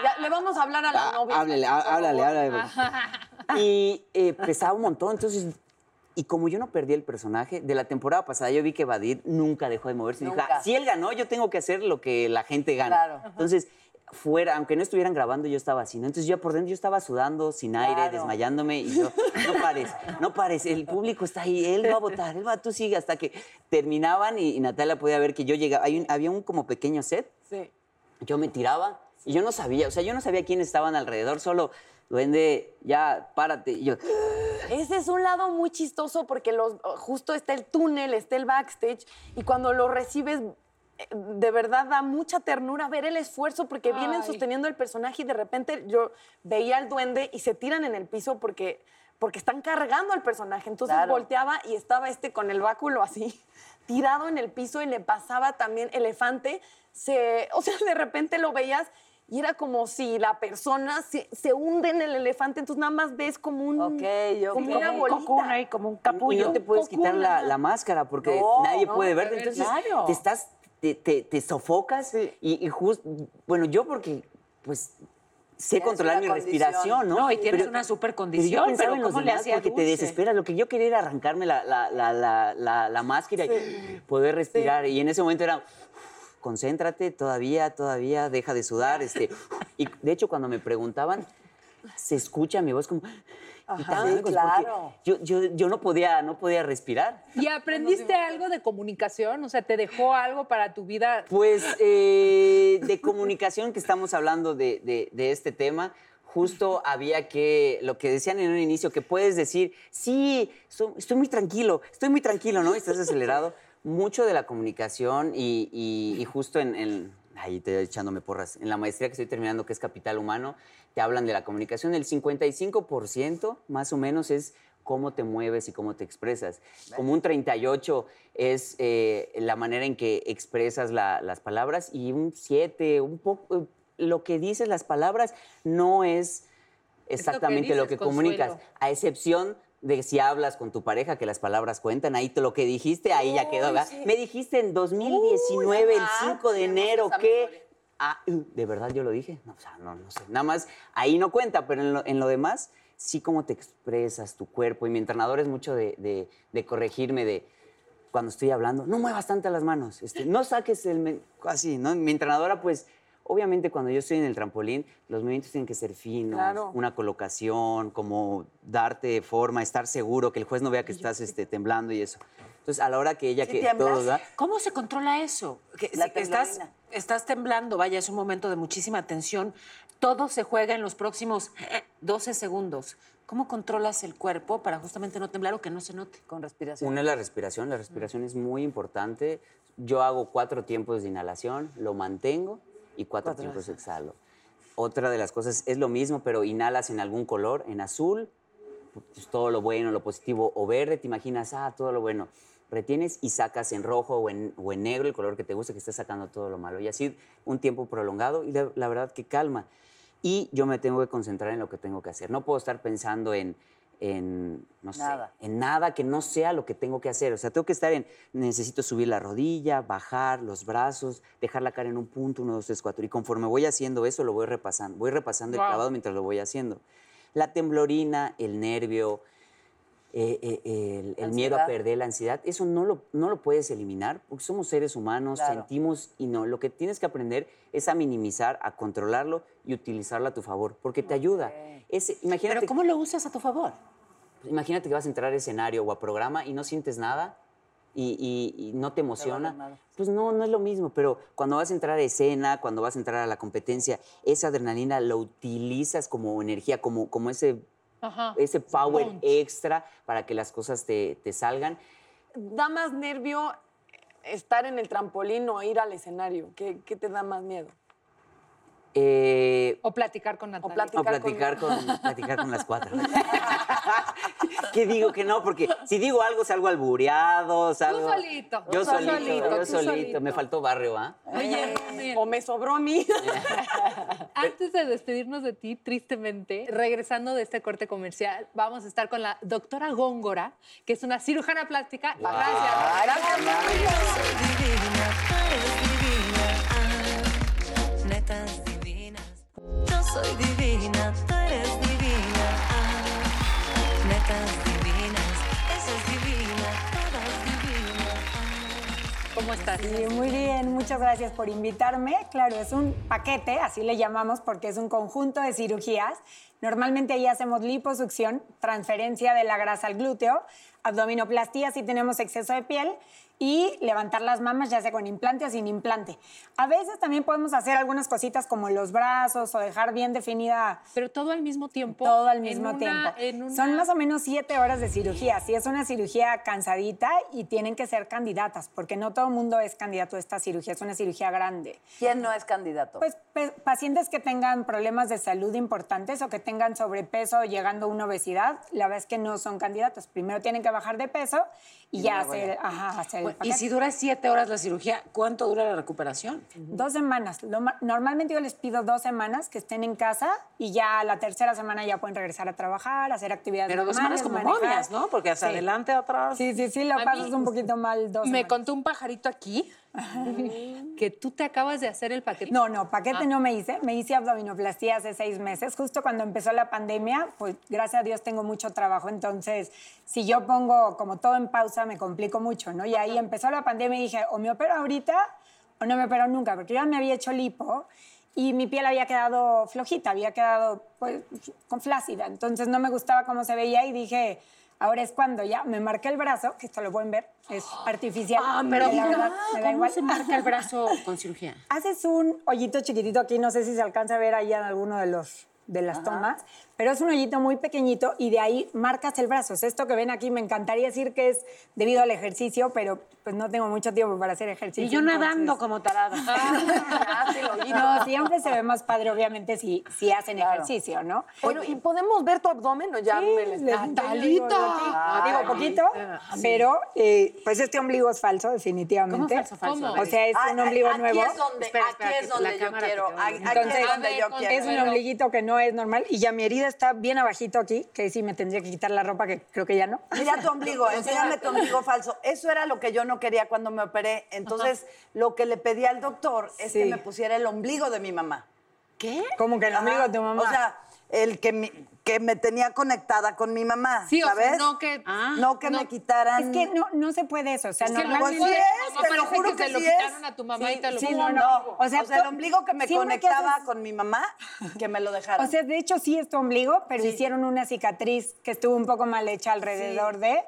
Ya, le vamos a hablar a la Ah, novia. háblale, há- háblale, háblale. Y eh, pesaba un montón, entonces... Y como yo no perdí el personaje, de la temporada pasada yo vi que Badir nunca dejó de moverse. Y dijo, Nunca. "Ah, si él ganó, yo tengo que hacer lo que la gente gana. Claro. Entonces, fuera, aunque no estuvieran grabando, yo estaba así, ¿no? Entonces yo por dentro yo estaba sudando, sin aire, Claro. desmayándome, y yo, no pares, no pares, el público está ahí, él va a votar, él va, tú sigue, hasta que terminaban y, y Natalia podía ver que yo llegaba, hay un- había un como pequeño set, Sí. yo me tiraba y yo no sabía, o sea, yo no sabía quiénes estaban alrededor, solo, duende, ya, párate, y yo, Ese es un lado muy chistoso porque los, justo está el túnel, está el backstage y cuando lo recibes de verdad da mucha ternura ver el esfuerzo porque vienen sosteniendo el personaje y de repente yo veía al duende y se tiran en el piso porque, porque están cargando al personaje. Entonces Claro. volteaba y estaba este con el báculo así, tirado en el piso y le pasaba también elefante. Se, o sea, de repente lo veías y era como si la persona se, se hunde en el elefante, entonces nada más ves como un... Ok, ok. Como Como una un ahí, como un y capullo. no te puedes quitar la, la máscara porque No, nadie no, puede verte, entonces claro. te estás, te, te- te sofocas y, y justo, bueno, yo porque, pues, sé Tienes controlar mi condición. respiración, ¿no? No, y tienes Pero- una super Pero condición, pero los ¿cómo le hacía porque te desesperas. Lo que yo quería era arrancarme la, la, la, la, la- la máscara y poder respirar. Y en ese momento era, "Uf, concéntrate, todavía, todavía, deja de sudar. Este. Y de hecho, cuando me preguntaban, se escucha mi voz como... sí, ahogas, porque claro. Yo, yo, yo no, podía, no podía respirar. ¿Y aprendiste algo de comunicación? O sea, ¿te dejó algo para tu vida? Pues eh, de comunicación que estamos hablando de, de- de este tema, justo había que, lo que decían en un inicio, que puedes decir, sí, estoy, estoy muy tranquilo, estoy muy tranquilo, ¿no? Y estás acelerado. Mucho de la comunicación y, y- y justo en, en- ahí te echándome porras, en la maestría que estoy terminando, que es Capital Humano, te hablan de la comunicación. El 55% más o menos es cómo te mueves y cómo te expresas. Como un 38 es eh, la manera en que expresas la- las palabras y un 7, un poco, eh, lo que dices las palabras no es exactamente lo dices, que comunicas, a excepción de si hablas con tu pareja, que las palabras cuentan, ahí te lo que dijiste, ahí ya quedó, ¿verdad? Me dijiste en 2019, el 5 de enero, que... Ah, uh, ¿de verdad yo lo dije? No, o sea, no, no sé. Nada más, ahí no cuenta, pero en lo, en lo demás, sí cómo te expresas, tu cuerpo. Y mi entrenador es mucho de, de- de corregirme, de cuando estoy hablando, no muevas tanto las manos, este, no saques el... men-", Así, ¿no? Mi entrenadora, pues, obviamente cuando yo estoy en el trampolín, los movimientos tienen que ser finos, Claro. una colocación, como darte forma, estar seguro, que el juez no vea que estás este, temblando y eso. Entonces, a la hora que ella, ¿Sí que tiemblas? todo da... ¿Cómo se controla eso? Que La si estás, estás temblando, vaya, es un momento de muchísima tensión. Todo se juega en los próximos 12 segundos. ¿Cómo controlas el cuerpo para justamente no temblar o que no se note? Con respiración. Una es la respiración, la respiración es muy importante. Yo hago cuatro tiempos de inhalación, lo mantengo y cuatro, Cuatro tiempos exhalo. Otra de las cosas es lo mismo, pero inhalas en algún color, en azul, pues, todo lo bueno, lo positivo, o verde, te imaginas, ah, todo lo bueno. Retienes y sacas en rojo o en, o en negro el color que te gusta, que estés sacando todo lo malo. Y así un tiempo prolongado y la, la verdad que calma. Y yo me tengo que concentrar en lo que tengo que hacer. No puedo estar pensando en, en no sé, Nada. en nada que no sea lo que tengo que hacer. O sea, tengo que estar en, necesito subir la rodilla, bajar los brazos, dejar la cara en un punto, uno, dos, tres, cuatro. Y conforme voy haciendo eso, lo voy repasando. Voy repasando Wow. el clavado mientras lo voy haciendo. La temblorina, el nervio, eh, eh, el, el miedo a perder, la ansiedad, eso no lo, no lo puedes eliminar porque somos seres humanos, Claro. sentimos y no. Lo que tienes que aprender es a minimizar, a controlarlo y utilizarlo a tu favor porque te ayuda. Ese, imagínate, Pero ¿cómo lo usas a tu favor? imagínate que vas a entrar a escenario o a programa y no sientes nada y, y- y no te emociona. Pues no, no es lo mismo, pero cuando vas a entrar a escena, cuando vas a entrar a la competencia, esa adrenalina lo utilizas como energía, como, como ese, Ajá. ese power Punch. extra para que las cosas te, te salgan. da más nervio estar en el trampolín o ir al escenario? ¿Qué, qué te da más miedo? Eh, O platicar con Natalia. platicar o platicar con, platicar con las cuatro. ¿Qué digo que no? Porque si digo algo, salgo albureado, salgo... solito, Yo tú solito, solito, yo tú solito. solito. Me faltó barrio, ¿ah? Oye, O me sobró a mí. Antes de despedirnos de ti, tristemente, regresando de este corte comercial, vamos a estar con la doctora Góngora, que es una cirujana plástica. Gracias. Soy divina, Sí, muy bien, muchas gracias por invitarme. Claro, es un paquete, así le llamamos, porque es un conjunto de cirugías. Normalmente ahí hacemos liposucción, transferencia de la grasa al glúteo, abdominoplastía si tenemos exceso de piel y levantar las mamas ya sea con implante o sin implante. A veces también podemos hacer algunas cositas como los brazos o dejar bien definida Pero todo al mismo tiempo. todo al en mismo una- tiempo. en una- Son más o menos siete horas de cirugía. Sí, es una cirugía cansadita y tienen que ser candidatas, porque no todo el mundo es candidato a esta cirugía. Es una cirugía grande. ¿Quién no es candidato? Pues pe- pacientes que tengan problemas de salud importantes o que tengan sobrepeso llegando a una obesidad, la verdad es que no son candidatos. Primero tienen que bajar de peso y, ya hacer, ajá, hacer Bueno, y paquete. si dura siete horas la cirugía, ¿cuánto dura la recuperación? Dos semanas. Normalmente yo les pido dos semanas que estén en casa y ya la tercera semana ya pueden regresar a trabajar, hacer actividades Pero dos semanas como manejar. momias, ¿no? Porque hacia Sí. adelante, atrás. Sí, sí, sí, lo A pasas mí un poquito mal dos Me semanas. contó un pajarito aquí que tú te acabas de hacer el paquete. No, no, paquete Ah. no me hice. Me hice abdominoplastía hace seis meses. Justo cuando empezó la pandemia, pues gracias a Dios tengo mucho trabajo. Entonces, si yo pongo como todo en pausa, me complico mucho, ¿no? Y ahí empezó la pandemia y dije, o me opero ahorita o no me opero nunca, porque yo ya me había hecho lipo y mi piel había quedado flojita, había quedado pues con flácida. Entonces no me gustaba cómo se veía y dije, ahora es cuando ya me marqué el brazo, que esto lo pueden ver, es artificial. Ah, pero y la verdad, me da ¿cómo igual. se marca el brazo con cirugía? Haces un hoyito chiquitito aquí, no sé si se alcanza a ver ahí en alguno de los de las tomas, pero es un hoyito muy pequeñito y de ahí marcas el brazo. Es esto que ven aquí, me encantaría decir que es debido al ejercicio, pero pues no tengo mucho tiempo para hacer ejercicio. Y yo entonces- nadando como tarada. No, siempre se ve más padre, obviamente, si, si hacen ejercicio, ¿no? Bueno, ¿y podemos ver tu abdomen o ya me les- les enseño, digo, aquí. Digo, poquito, pero eh, pues este ombligo es falso, definitivamente. ¿Cómo falso, falso? ¿Cómo? O sea, es Ah, un ah, ombligo aquí nuevo. es donde, Espera, aquí espera, es que donde yo quiero. Aquí Entonces, es donde a yo quiero. Es un ombliguito que no es normal y ya mi herida está bien abajito aquí, que sí me tendría que quitar la ropa, que creo que ya no. Mira tu ombligo, enséñame tu ombligo falso. Eso era lo que yo no quería cuando me operé. Entonces, lo que le pedí al doctor es que me pusiera el ombligo de mi mamá. ¿Qué? Como que el ombligo de tu mamá. O sea, el que, mi- que me tenía conectada con mi mamá, Sí, o sea, ¿sabes? no que- no que me quitaran... es que no, no se puede eso. O sea, Es que no normalmente... Pues sí es, No te lo juro que que, se lo quitaron es. a tu mamá y te lo sí, no, no. O sea, O sea, el ombligo que me que conectaba haces- con mi mamá, que me lo dejaron. O sea, de hecho sí es tu ombligo, pero Sí. hicieron una cicatriz que estuvo un poco mal hecha alrededor de...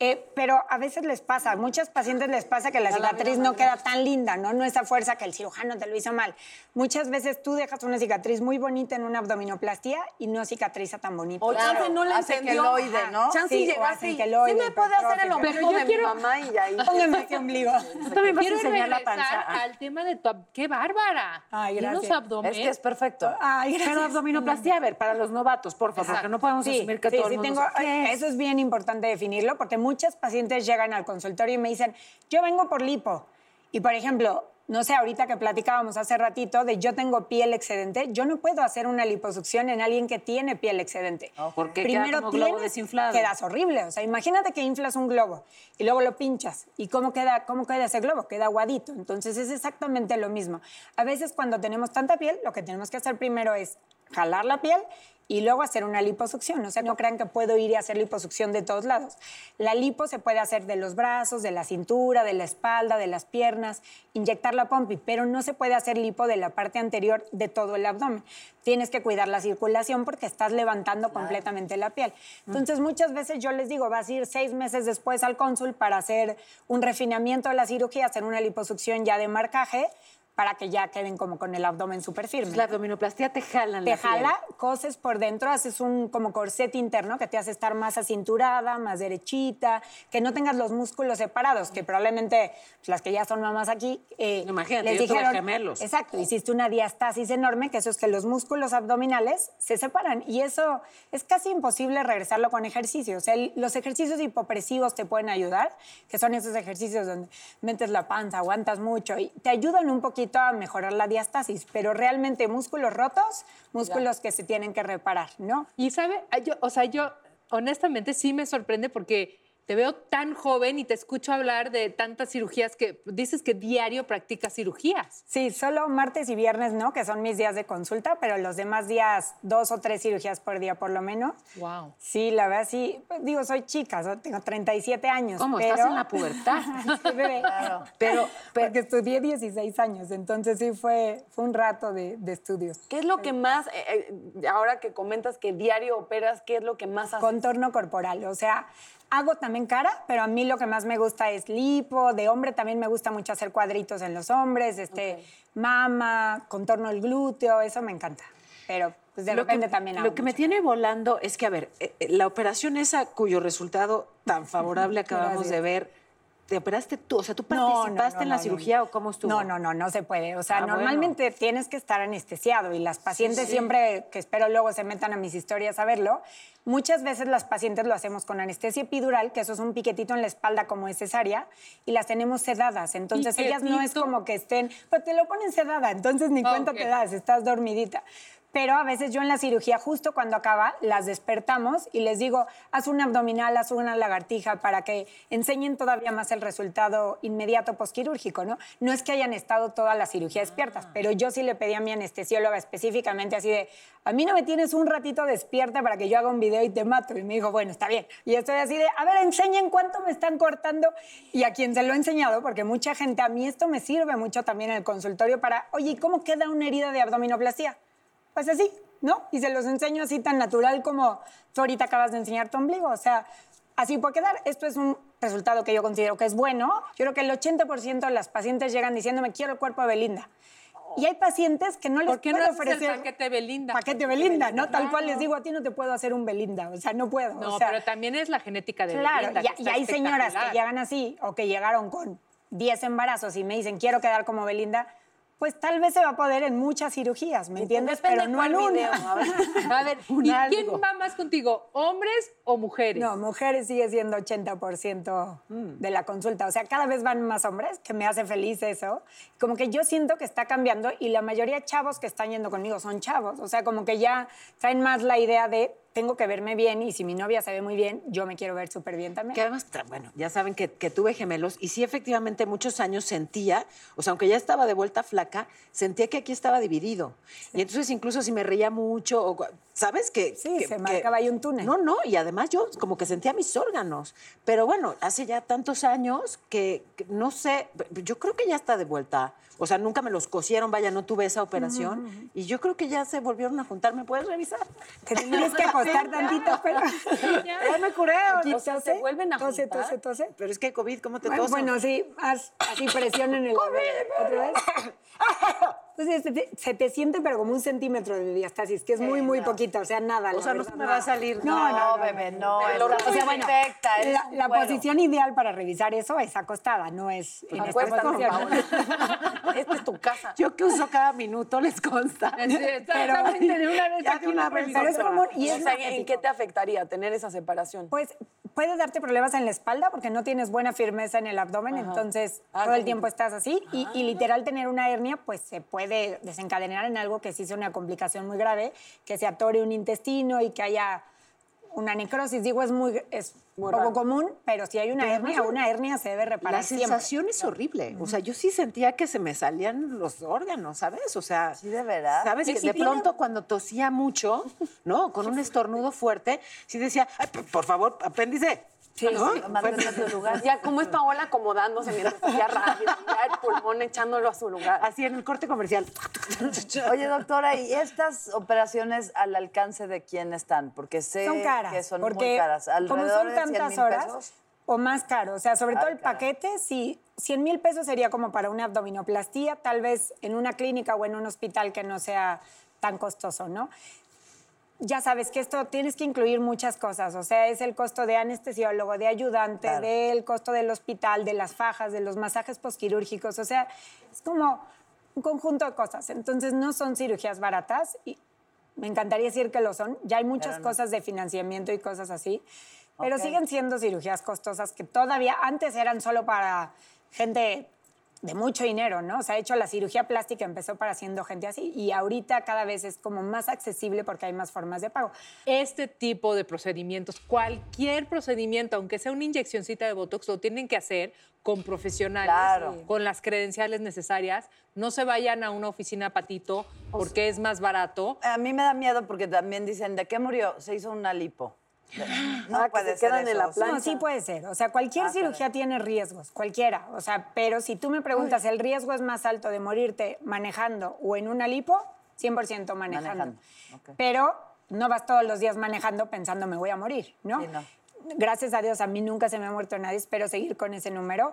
eh, pero a veces les pasa, a muchos pacientes les pasa que la cicatriz no queda tan linda, ¿no? No esa fuerza que el cirujano te lo hizo mal. Muchas veces tú dejas una cicatriz muy bonita en una abdominoplastía y no cicatriza tan bonito. O chance no le hace entendió. queloide, ¿no? Chance Sí, llegaste y, sí me puede hacer el ombligo de quiero- mi mamá y ahí. Póngame ese ombligo. Tú también vas a Quiero enseñar la panza. al tema de tu... ¡Qué bárbara! Ay, gracias. unos abdomen. Es que es perfecto. Ay, gracias. Pero abdominoplastía, a ver, para los novatos, por favor, porque no podemos Sí, asumir que sí, todo el mundo tengo-. Eso es bien importante definirlo porque muchas pacientes llegan al consultorio y me dicen, yo vengo por lipo. Y por ejemplo, no sé, ahorita que platicábamos hace ratito de yo tengo piel excedente, yo no puedo hacer una liposucción en alguien que tiene piel excedente. porque queda como globo desinflado. Quedas horrible. O sea, imagínate que inflas un globo y luego lo pinchas. ¿Y cómo queda, cómo queda ese globo? Queda aguadito. Entonces es exactamente lo mismo. A veces cuando tenemos tanta piel, lo que tenemos que hacer primero es jalar la piel y luego hacer una liposucción. O sea, no crean que puedo ir y hacer liposucción de todos lados. La lipo se puede hacer de los brazos, de la cintura, de la espalda, de las piernas, inyectar la pompi, pero no se puede hacer lipo de la parte anterior de todo el abdomen. Tienes que cuidar la circulación porque estás levantando completamente la piel. Entonces, muchas veces yo les digo, vas a ir seis meses después al cónsul para hacer un refinamiento de la cirugía, hacer una liposucción ya de marcaje, para que ya queden como con el abdomen súper firme. La abdominoplastia te jalan Te la piel. jala, coses por dentro, haces un como corset interno que te hace estar más acinturada, más derechita, que no tengas los músculos separados, que probablemente pues, las que ya son mamás aquí eh, Imagínate, yo tuve gemelos. Exacto, hiciste una diastasis enorme, que eso es que los músculos abdominales se separan y eso es casi imposible regresarlo con ejercicio. O sea, el- los ejercicios hipopresivos te pueden ayudar, que son esos ejercicios donde metes la panza, aguantas mucho y te ayudan un poquito a mejorar la diastasis, pero realmente músculos rotos, músculos que se tienen que reparar, ¿no? Y sabe, yo, o sea, yo honestamente sí me sorprende porque te veo tan joven y te escucho hablar de tantas cirugías que dices que diario practicas cirugías. Sí, solo martes y viernes no, que son mis días de consulta, pero los demás días dos o tres cirugías por día por lo menos. Wow. Sí, la verdad sí. Pues, Digo, soy chica, so- tengo 37 años. ¿Cómo? pero... Estás en la pubertad. Sí, bebé. Pero, pero Porque estudié 16 años, entonces sí fue, fue un rato de, de estudios. ¿Qué es lo que más, eh, eh, ahora que comentas que diario operas, qué es lo que más haces? Contorno corporal, o sea, hago también cara, pero a mí lo que más me gusta es lipo, de hombre también me gusta mucho hacer cuadritos en los hombres, este, mama, contorno del glúteo, eso me encanta. Pero pues de lo repente que, también hago lo que me tiene volando es que, a ver, eh, eh, la operación esa cuyo resultado tan favorable acabamos Gracias. de ver, ¿te operaste tú? O sea, ¿tú No, no, participaste no, en la no, cirugía no. o cómo estuvo? No, no, no, no se puede. O sea, Ah, bueno. normalmente tienes que estar anestesiado y las pacientes siempre, que espero luego se metan a mis historias a verlo, muchas veces las pacientes lo hacemos con anestesia epidural, que eso es un piquetito en la espalda como es cesárea, y las tenemos sedadas. Entonces ellas no es como que estén, pero te lo ponen sedada, entonces ni Ah, cuenta te das, estás dormidita. Pero a veces yo en la cirugía, justo cuando acaba, las despertamos y les digo, haz una abdominal, haz una lagartija para que enseñen todavía más el resultado inmediato posquirúrgico, ¿no? No es que hayan estado toda la cirugía despiertas, pero yo sí le pedí a mi anestesióloga específicamente así de, a mí no me tienes un ratito despierta para que yo haga un video y te mato. Y me dijo, bueno, está bien. Y estoy así de, a ver, enseñen cuánto me están cortando. Y a quien se lo he enseñado, porque mucha gente, a mí esto me sirve mucho también en el consultorio para, oye, ¿y cómo queda una herida de abdominoplastia? Pues así, ¿no? Y se los enseño así tan natural como tú ahorita acabas de enseñar tu ombligo. O sea, así puede quedar. Esto es un resultado que yo considero que es bueno. Yo creo que el 80% de las pacientes llegan diciéndome, quiero el cuerpo de Belinda. Y hay pacientes que no les ¿Por qué no puedo el ofrecer paquete Belinda? paquete Belinda, ¿no? Tal cual les digo, a ti no te puedo hacer un Belinda, o sea, no puedo. No, o sea, pero también es la genética de Claro, Belinda. y, que y está hay señoras que llegan así o que llegaron con 10 embarazos y me dicen, quiero quedar como Belinda, pues tal vez se va a poder en muchas cirugías, ¿me entiendes? Depende Pero no en cuál video, una. a ver. A ver, Un ¿y algo. quién va más contigo? ¿Hombres o mujeres? No, mujeres sigue siendo 80% de la consulta. O sea, cada vez van más hombres, que me hace feliz eso. Como que yo siento que está cambiando y la mayoría de chavos que están yendo conmigo son chavos. O sea, como que ya traen más la idea de tengo que verme bien y si mi novia se ve muy bien, yo me quiero ver súper bien también. Que además, bueno, ya saben que, que tuve gemelos y sí, efectivamente, muchos años sentía, o sea, aunque ya estaba de vuelta flaca, sentía que aquí estaba dividido. Y entonces, incluso si me reía mucho, o, ¿sabes? Que, Sí, que- se que- marcaba ahí un túnel. No, no, y además yo como que sentía mis órganos. Pero bueno, hace ya tantos años que, no sé, yo creo que ya está de vuelta. O sea, nunca me los cosieron, vaya, no tuve esa operación. Y yo creo que ya se volvieron a juntar. ¿Me puedes revisar? Te tienes que acostar tantito, pero... Ya me curé. Aquí O sea, ¿se tose, vuelven a tose, juntar? tose, tose. Pero es que COVID, ¿cómo te Bueno, toso? bueno, sí, haz así presión en el... ¿Otra vez? Entonces se te, se te siente pero como un centímetro de diastasis, que es muy, muy poquito, o sea, nada. O la sea, no se me va a salir. No, no, no, bebé, no. Pero lo estás O sea, bueno, perfecta, la, la posición ideal para revisar eso es acostada, no es en esta. Esta es tu casa. Yo que uso cada minuto, les consta. Sí, Exactamente, de una vez. Aquí una vez, Pero es común y O es sea, magnético. ¿en qué te afectaría tener esa separación? Pues puede darte problemas en la espalda porque no tienes buena firmeza en el abdomen, entonces Ah, todo el tiempo estás así y, y literal tener una hernia pues se puede desencadenar en algo que sí sea una complicación muy grave, que se atore un intestino y que haya una necrosis. Digo, es muy es Muy poco raro. común, pero si hay una Pero hernia, una hernia se debe reparar La siempre. sensación es horrible. O sea, yo sí sentía que se me salían los órganos, ¿sabes? O sea, Sí, de verdad. ¿Sabes? Sí, que sí de tiene- pronto cuando tosía mucho, ¿no? Con un estornudo fuerte, sí decía, "Ay, p- por favor, apéndice. Sí, ¿no? sí, Manténlo a tu lugar. Ya, ¿cómo es Paola acomodándose mientras hacía radio? Ya el pulmón echándolo a su lugar. Así en el corte comercial. Oye, doctora, ¿y estas operaciones al alcance de quién están? Porque sé Son caras. que son porque muy caras. como ¿Alrededor son de 100 tantas mil horas, pesos? o más caro. O sea, sobre todo el paquete, sí, 100 mil pesos sería como para una abdominoplastía, tal vez en una clínica o en un hospital que no sea tan costoso, ¿no? Ya sabes que esto tienes que incluir muchas cosas, o sea, es el costo de anestesiólogo, de ayudante, Claro. del costo del hospital, de las fajas, de los masajes posquirúrgicos, o sea, es como un conjunto de cosas. Entonces, no son cirugías baratas y me encantaría decir que lo son. Ya hay muchas no. cosas de financiamiento y cosas así, pero siguen siendo cirugías costosas que todavía antes eran solo para gente de mucho dinero, ¿no? O sea, de hecho, la cirugía plástica empezó para siendo gente así y ahorita cada vez es como más accesible porque hay más formas de pago. Este tipo de procedimientos, cualquier procedimiento, aunque sea una inyeccioncita de Botox, lo tienen que hacer con profesionales, Claro. con las credenciales necesarias. No se vayan a una oficina patito porque es más barato. A mí me da miedo porque también dicen, ¿de qué murió? Se hizo una lipo. No Ah, que puede se ser en la plancha. No, sí puede ser. O sea, cualquier Ah, cirugía tiene riesgos, cualquiera. O sea, pero si tú me preguntas, ¿el riesgo es más alto de morirte manejando o en una lipo? 100% manejando. Manejando. Pero no vas todos los días manejando pensando me voy a morir, ¿no? Sí, no. Gracias a Dios, a mí nunca se me ha muerto nadie, espero seguir con ese número.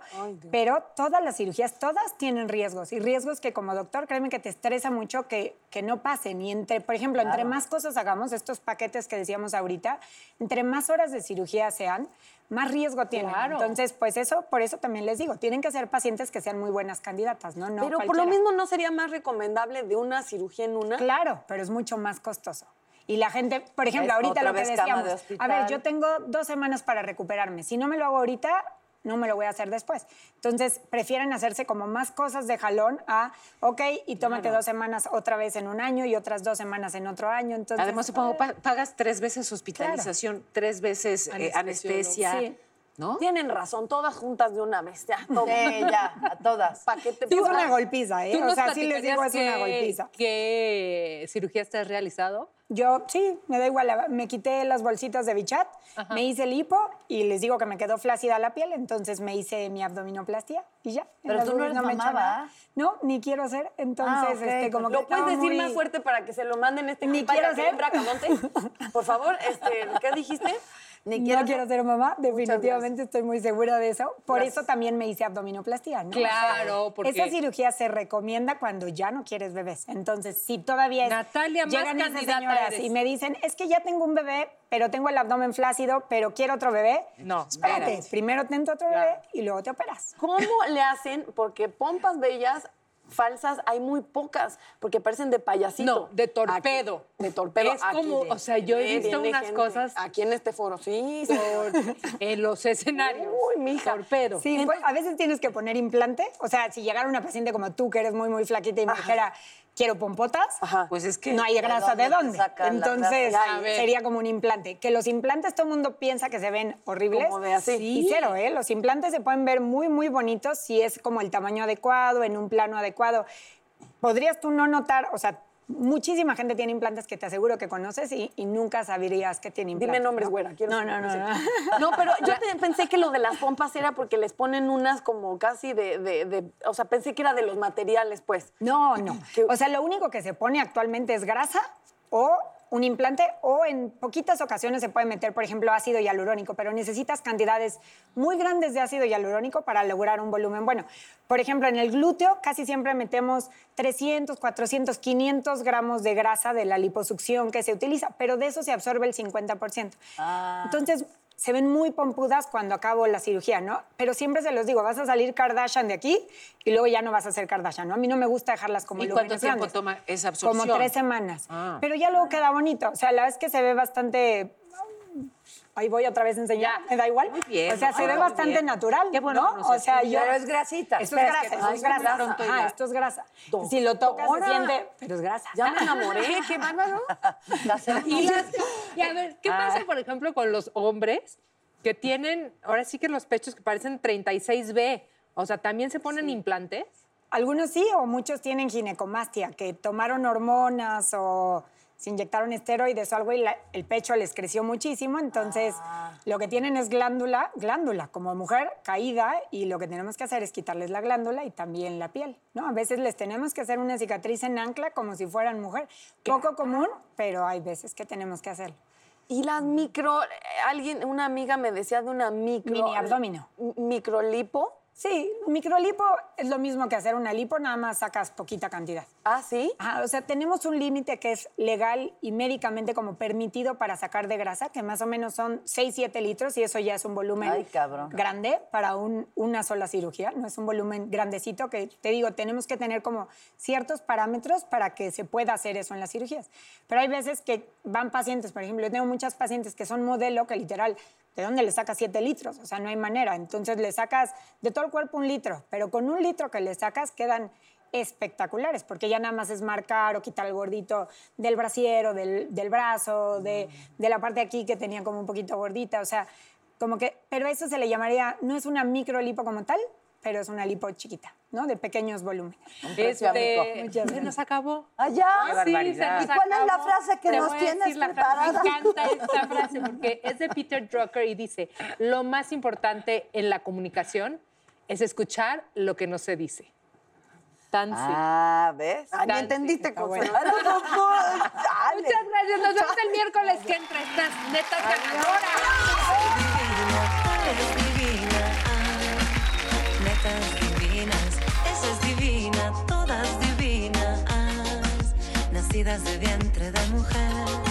pero todas las cirugías, todas tienen riesgos. Y riesgos que como doctor, créeme que te estresa mucho que, que no pasen. Y entre, por ejemplo, entre más cosas hagamos, estos paquetes que decíamos ahorita, entre más horas de cirugía sean, más riesgo tienen. Claro. Entonces, pues eso, por eso también les digo, tienen que ser pacientes que sean muy buenas candidatas, ¿no? no pero por lo mismo no sería más recomendable de una cirugía en una. Claro, pero es mucho más costoso. Y la gente, por ejemplo, Es ahorita lo que de decíamos, a ver, yo tengo dos semanas para recuperarme. Si no me lo hago ahorita, no me lo voy a hacer después. Entonces, prefieren hacerse como más cosas de jalón a, ok, y tómate dos semanas otra vez en un año y otras dos semanas en otro año. Entonces, Además, supongo, pa- pagas tres veces hospitalización, tres veces eh, anestesia. Sí. ¿No? Tienen razón, todas juntas de una vez, ya, todo. Sí, ya, a todas. Paquete es una golpiza, ¿eh? ¿Tú O sea, sí les digo, es una golpiza. ¿Qué cirugías te has realizado? Yo, sí, me da igual. Me quité las bolsitas de bichat, me hice el hipo y les digo que me quedó flácida la piel, entonces me hice mi abdominoplastia y ya. Pero tú no eres hecho mamá. No, ni quiero hacer. Entonces, Ah, este, como que ¿Lo puedes decir muy- más fuerte para que se lo manden este Ni quiero ser. Bracamonte? Por favor, este, ¿qué dijiste? Ni no quiero ser mamá, definitivamente estoy muy segura de eso. Por Gracias. eso también me hice abdominoplastia, ¿no? Claro, porque- Esa cirugía se recomienda cuando ya no quieres bebés. Entonces, si todavía es... Natalia, más llegan esas candidata señoras eres. y me dicen, es que ya tengo un bebé, pero tengo el abdomen flácido, pero quiero otro bebé. No, espérate. Primero ten tu otro bebé y luego te operas. ¿Cómo le hacen? Porque pompas bellas falsas hay muy pocas, porque parecen de payasito. No, de torpedo. Aquí, de torpedo. Es aquí como, de- o sea, yo he visto unas gente. cosas Aquí en este foro, sí. en los escenarios. Uy, mija. Torpedo. Sí, pues, a veces tienes que poner implante. O sea, si llegara una paciente como tú, que eres muy, muy flaquita y me dijera, quiero pompotas, Ajá. Pues es que. no hay grasa de dónde. Entonces, sería como un implante. Que los implantes todo el mundo piensa que se ven horribles. Como de así. Y cero, ¿eh? Los implantes se pueden ver muy, muy bonitos si es como el tamaño adecuado, en un plano adecuado. Podrías tú no notar, o sea, muchísima gente tiene implantes que te aseguro que conoces y, y nunca sabrías que tiene implantes. Dime nombres, ¿no? güera. quiero No, no, no, no. No, pero yo pensé que lo de las pompas era porque les ponen unas como casi de, de- de- O sea, pensé que era de los materiales, pues. No, no. O sea, lo único que se pone actualmente es grasa o un implante o en poquitas ocasiones se puede meter, por ejemplo, ácido hialurónico, pero necesitas cantidades muy grandes de ácido hialurónico para lograr un volumen bueno. Por ejemplo, en el glúteo casi siempre metemos 300, 400, 500 gramos de grasa de la liposucción que se utiliza, pero de eso se absorbe el 50%. Entonces, se ven muy pompudas cuando acabo la cirugía, ¿no? Pero siempre se los digo, vas a salir Kardashian de aquí y luego ya no vas a ser Kardashian, ¿no? A mí no me gusta dejarlas como ¿Y cuánto tiempo grandes. toma esa absorción? Como tres semanas. Ah. Pero ya luego queda bonito. O sea, la es que se ve bastante... Ahí voy otra vez a enseñar, me da igual. Muy bien, o sea, se ve bien. bastante natural, Qué bueno ¿no? O sea, yo... Pero es grasita. Esto es grasa, que esto no es grasa. ya. esto es grasa. Si lo tocas, se siente... Pero es grasa. Ya me enamoré, qué bárbaro. Y, las- y a ver, ¿qué Ah. pasa, por ejemplo, con los hombres que tienen, ahora sí que los pechos que parecen 36B? O sea, ¿también se ponen implantes? Algunos sí, o muchos tienen ginecomastia, que tomaron hormonas o se inyectaron esteroides o algo y la- el pecho les creció muchísimo. Entonces, lo que tienen es glándula, glándula como mujer caída y lo que tenemos que hacer es quitarles la glándula y también la piel. ¿no? A veces les tenemos que hacer una cicatriz en ancla como si fueran mujer. Poco común, pero hay veces que tenemos que hacerlo. Y las micro, eh, alguien, una amiga me decía de una micro. Mini abdomino. Microlipo. Sí, microlipo es lo mismo que hacer una lipo, nada más sacas poquita cantidad. Ah, sí. Ajá, o sea, tenemos un límite que es legal y médicamente como permitido para sacar de grasa, que más o menos son 6, 7 litros y eso ya es un volumen Ay, cabrón. grande para un- una sola cirugía, no es un volumen grandecito que te digo, tenemos que tener como ciertos parámetros para que se pueda hacer eso en las cirugías. Pero hay veces que van pacientes, por ejemplo, yo tengo muchas pacientes que son modelo que literal, ¿de dónde le sacas 7 litros? O sea, no hay manera. Entonces le sacas de todo el cuerpo un litro, pero con un litro que le sacas quedan espectaculares, porque ya nada más es marcar o quitar el gordito del brasier o del, del brazo, de, de la parte de aquí que tenía como un poquito gordita, o sea, como que, pero eso se le llamaría, no es una microlipo como tal, pero es una lipo chiquita, ¿no? De pequeños volúmenes. Este, se nos acabó. Allá. Barbaridad. ¿Y cuál es la frase que Te nos voy a tienes decir la frase. preparada? Me encanta esta frase porque es de Peter Drucker y dice, lo más importante en la comunicación es escuchar lo que no se dice. Tan simple. Ah, ¿ves? Ah, entendiste bueno. Muchas gracias. Nos vemos el miércoles que entra. Estás neta ganadora. Nacidas de vientre de mujer.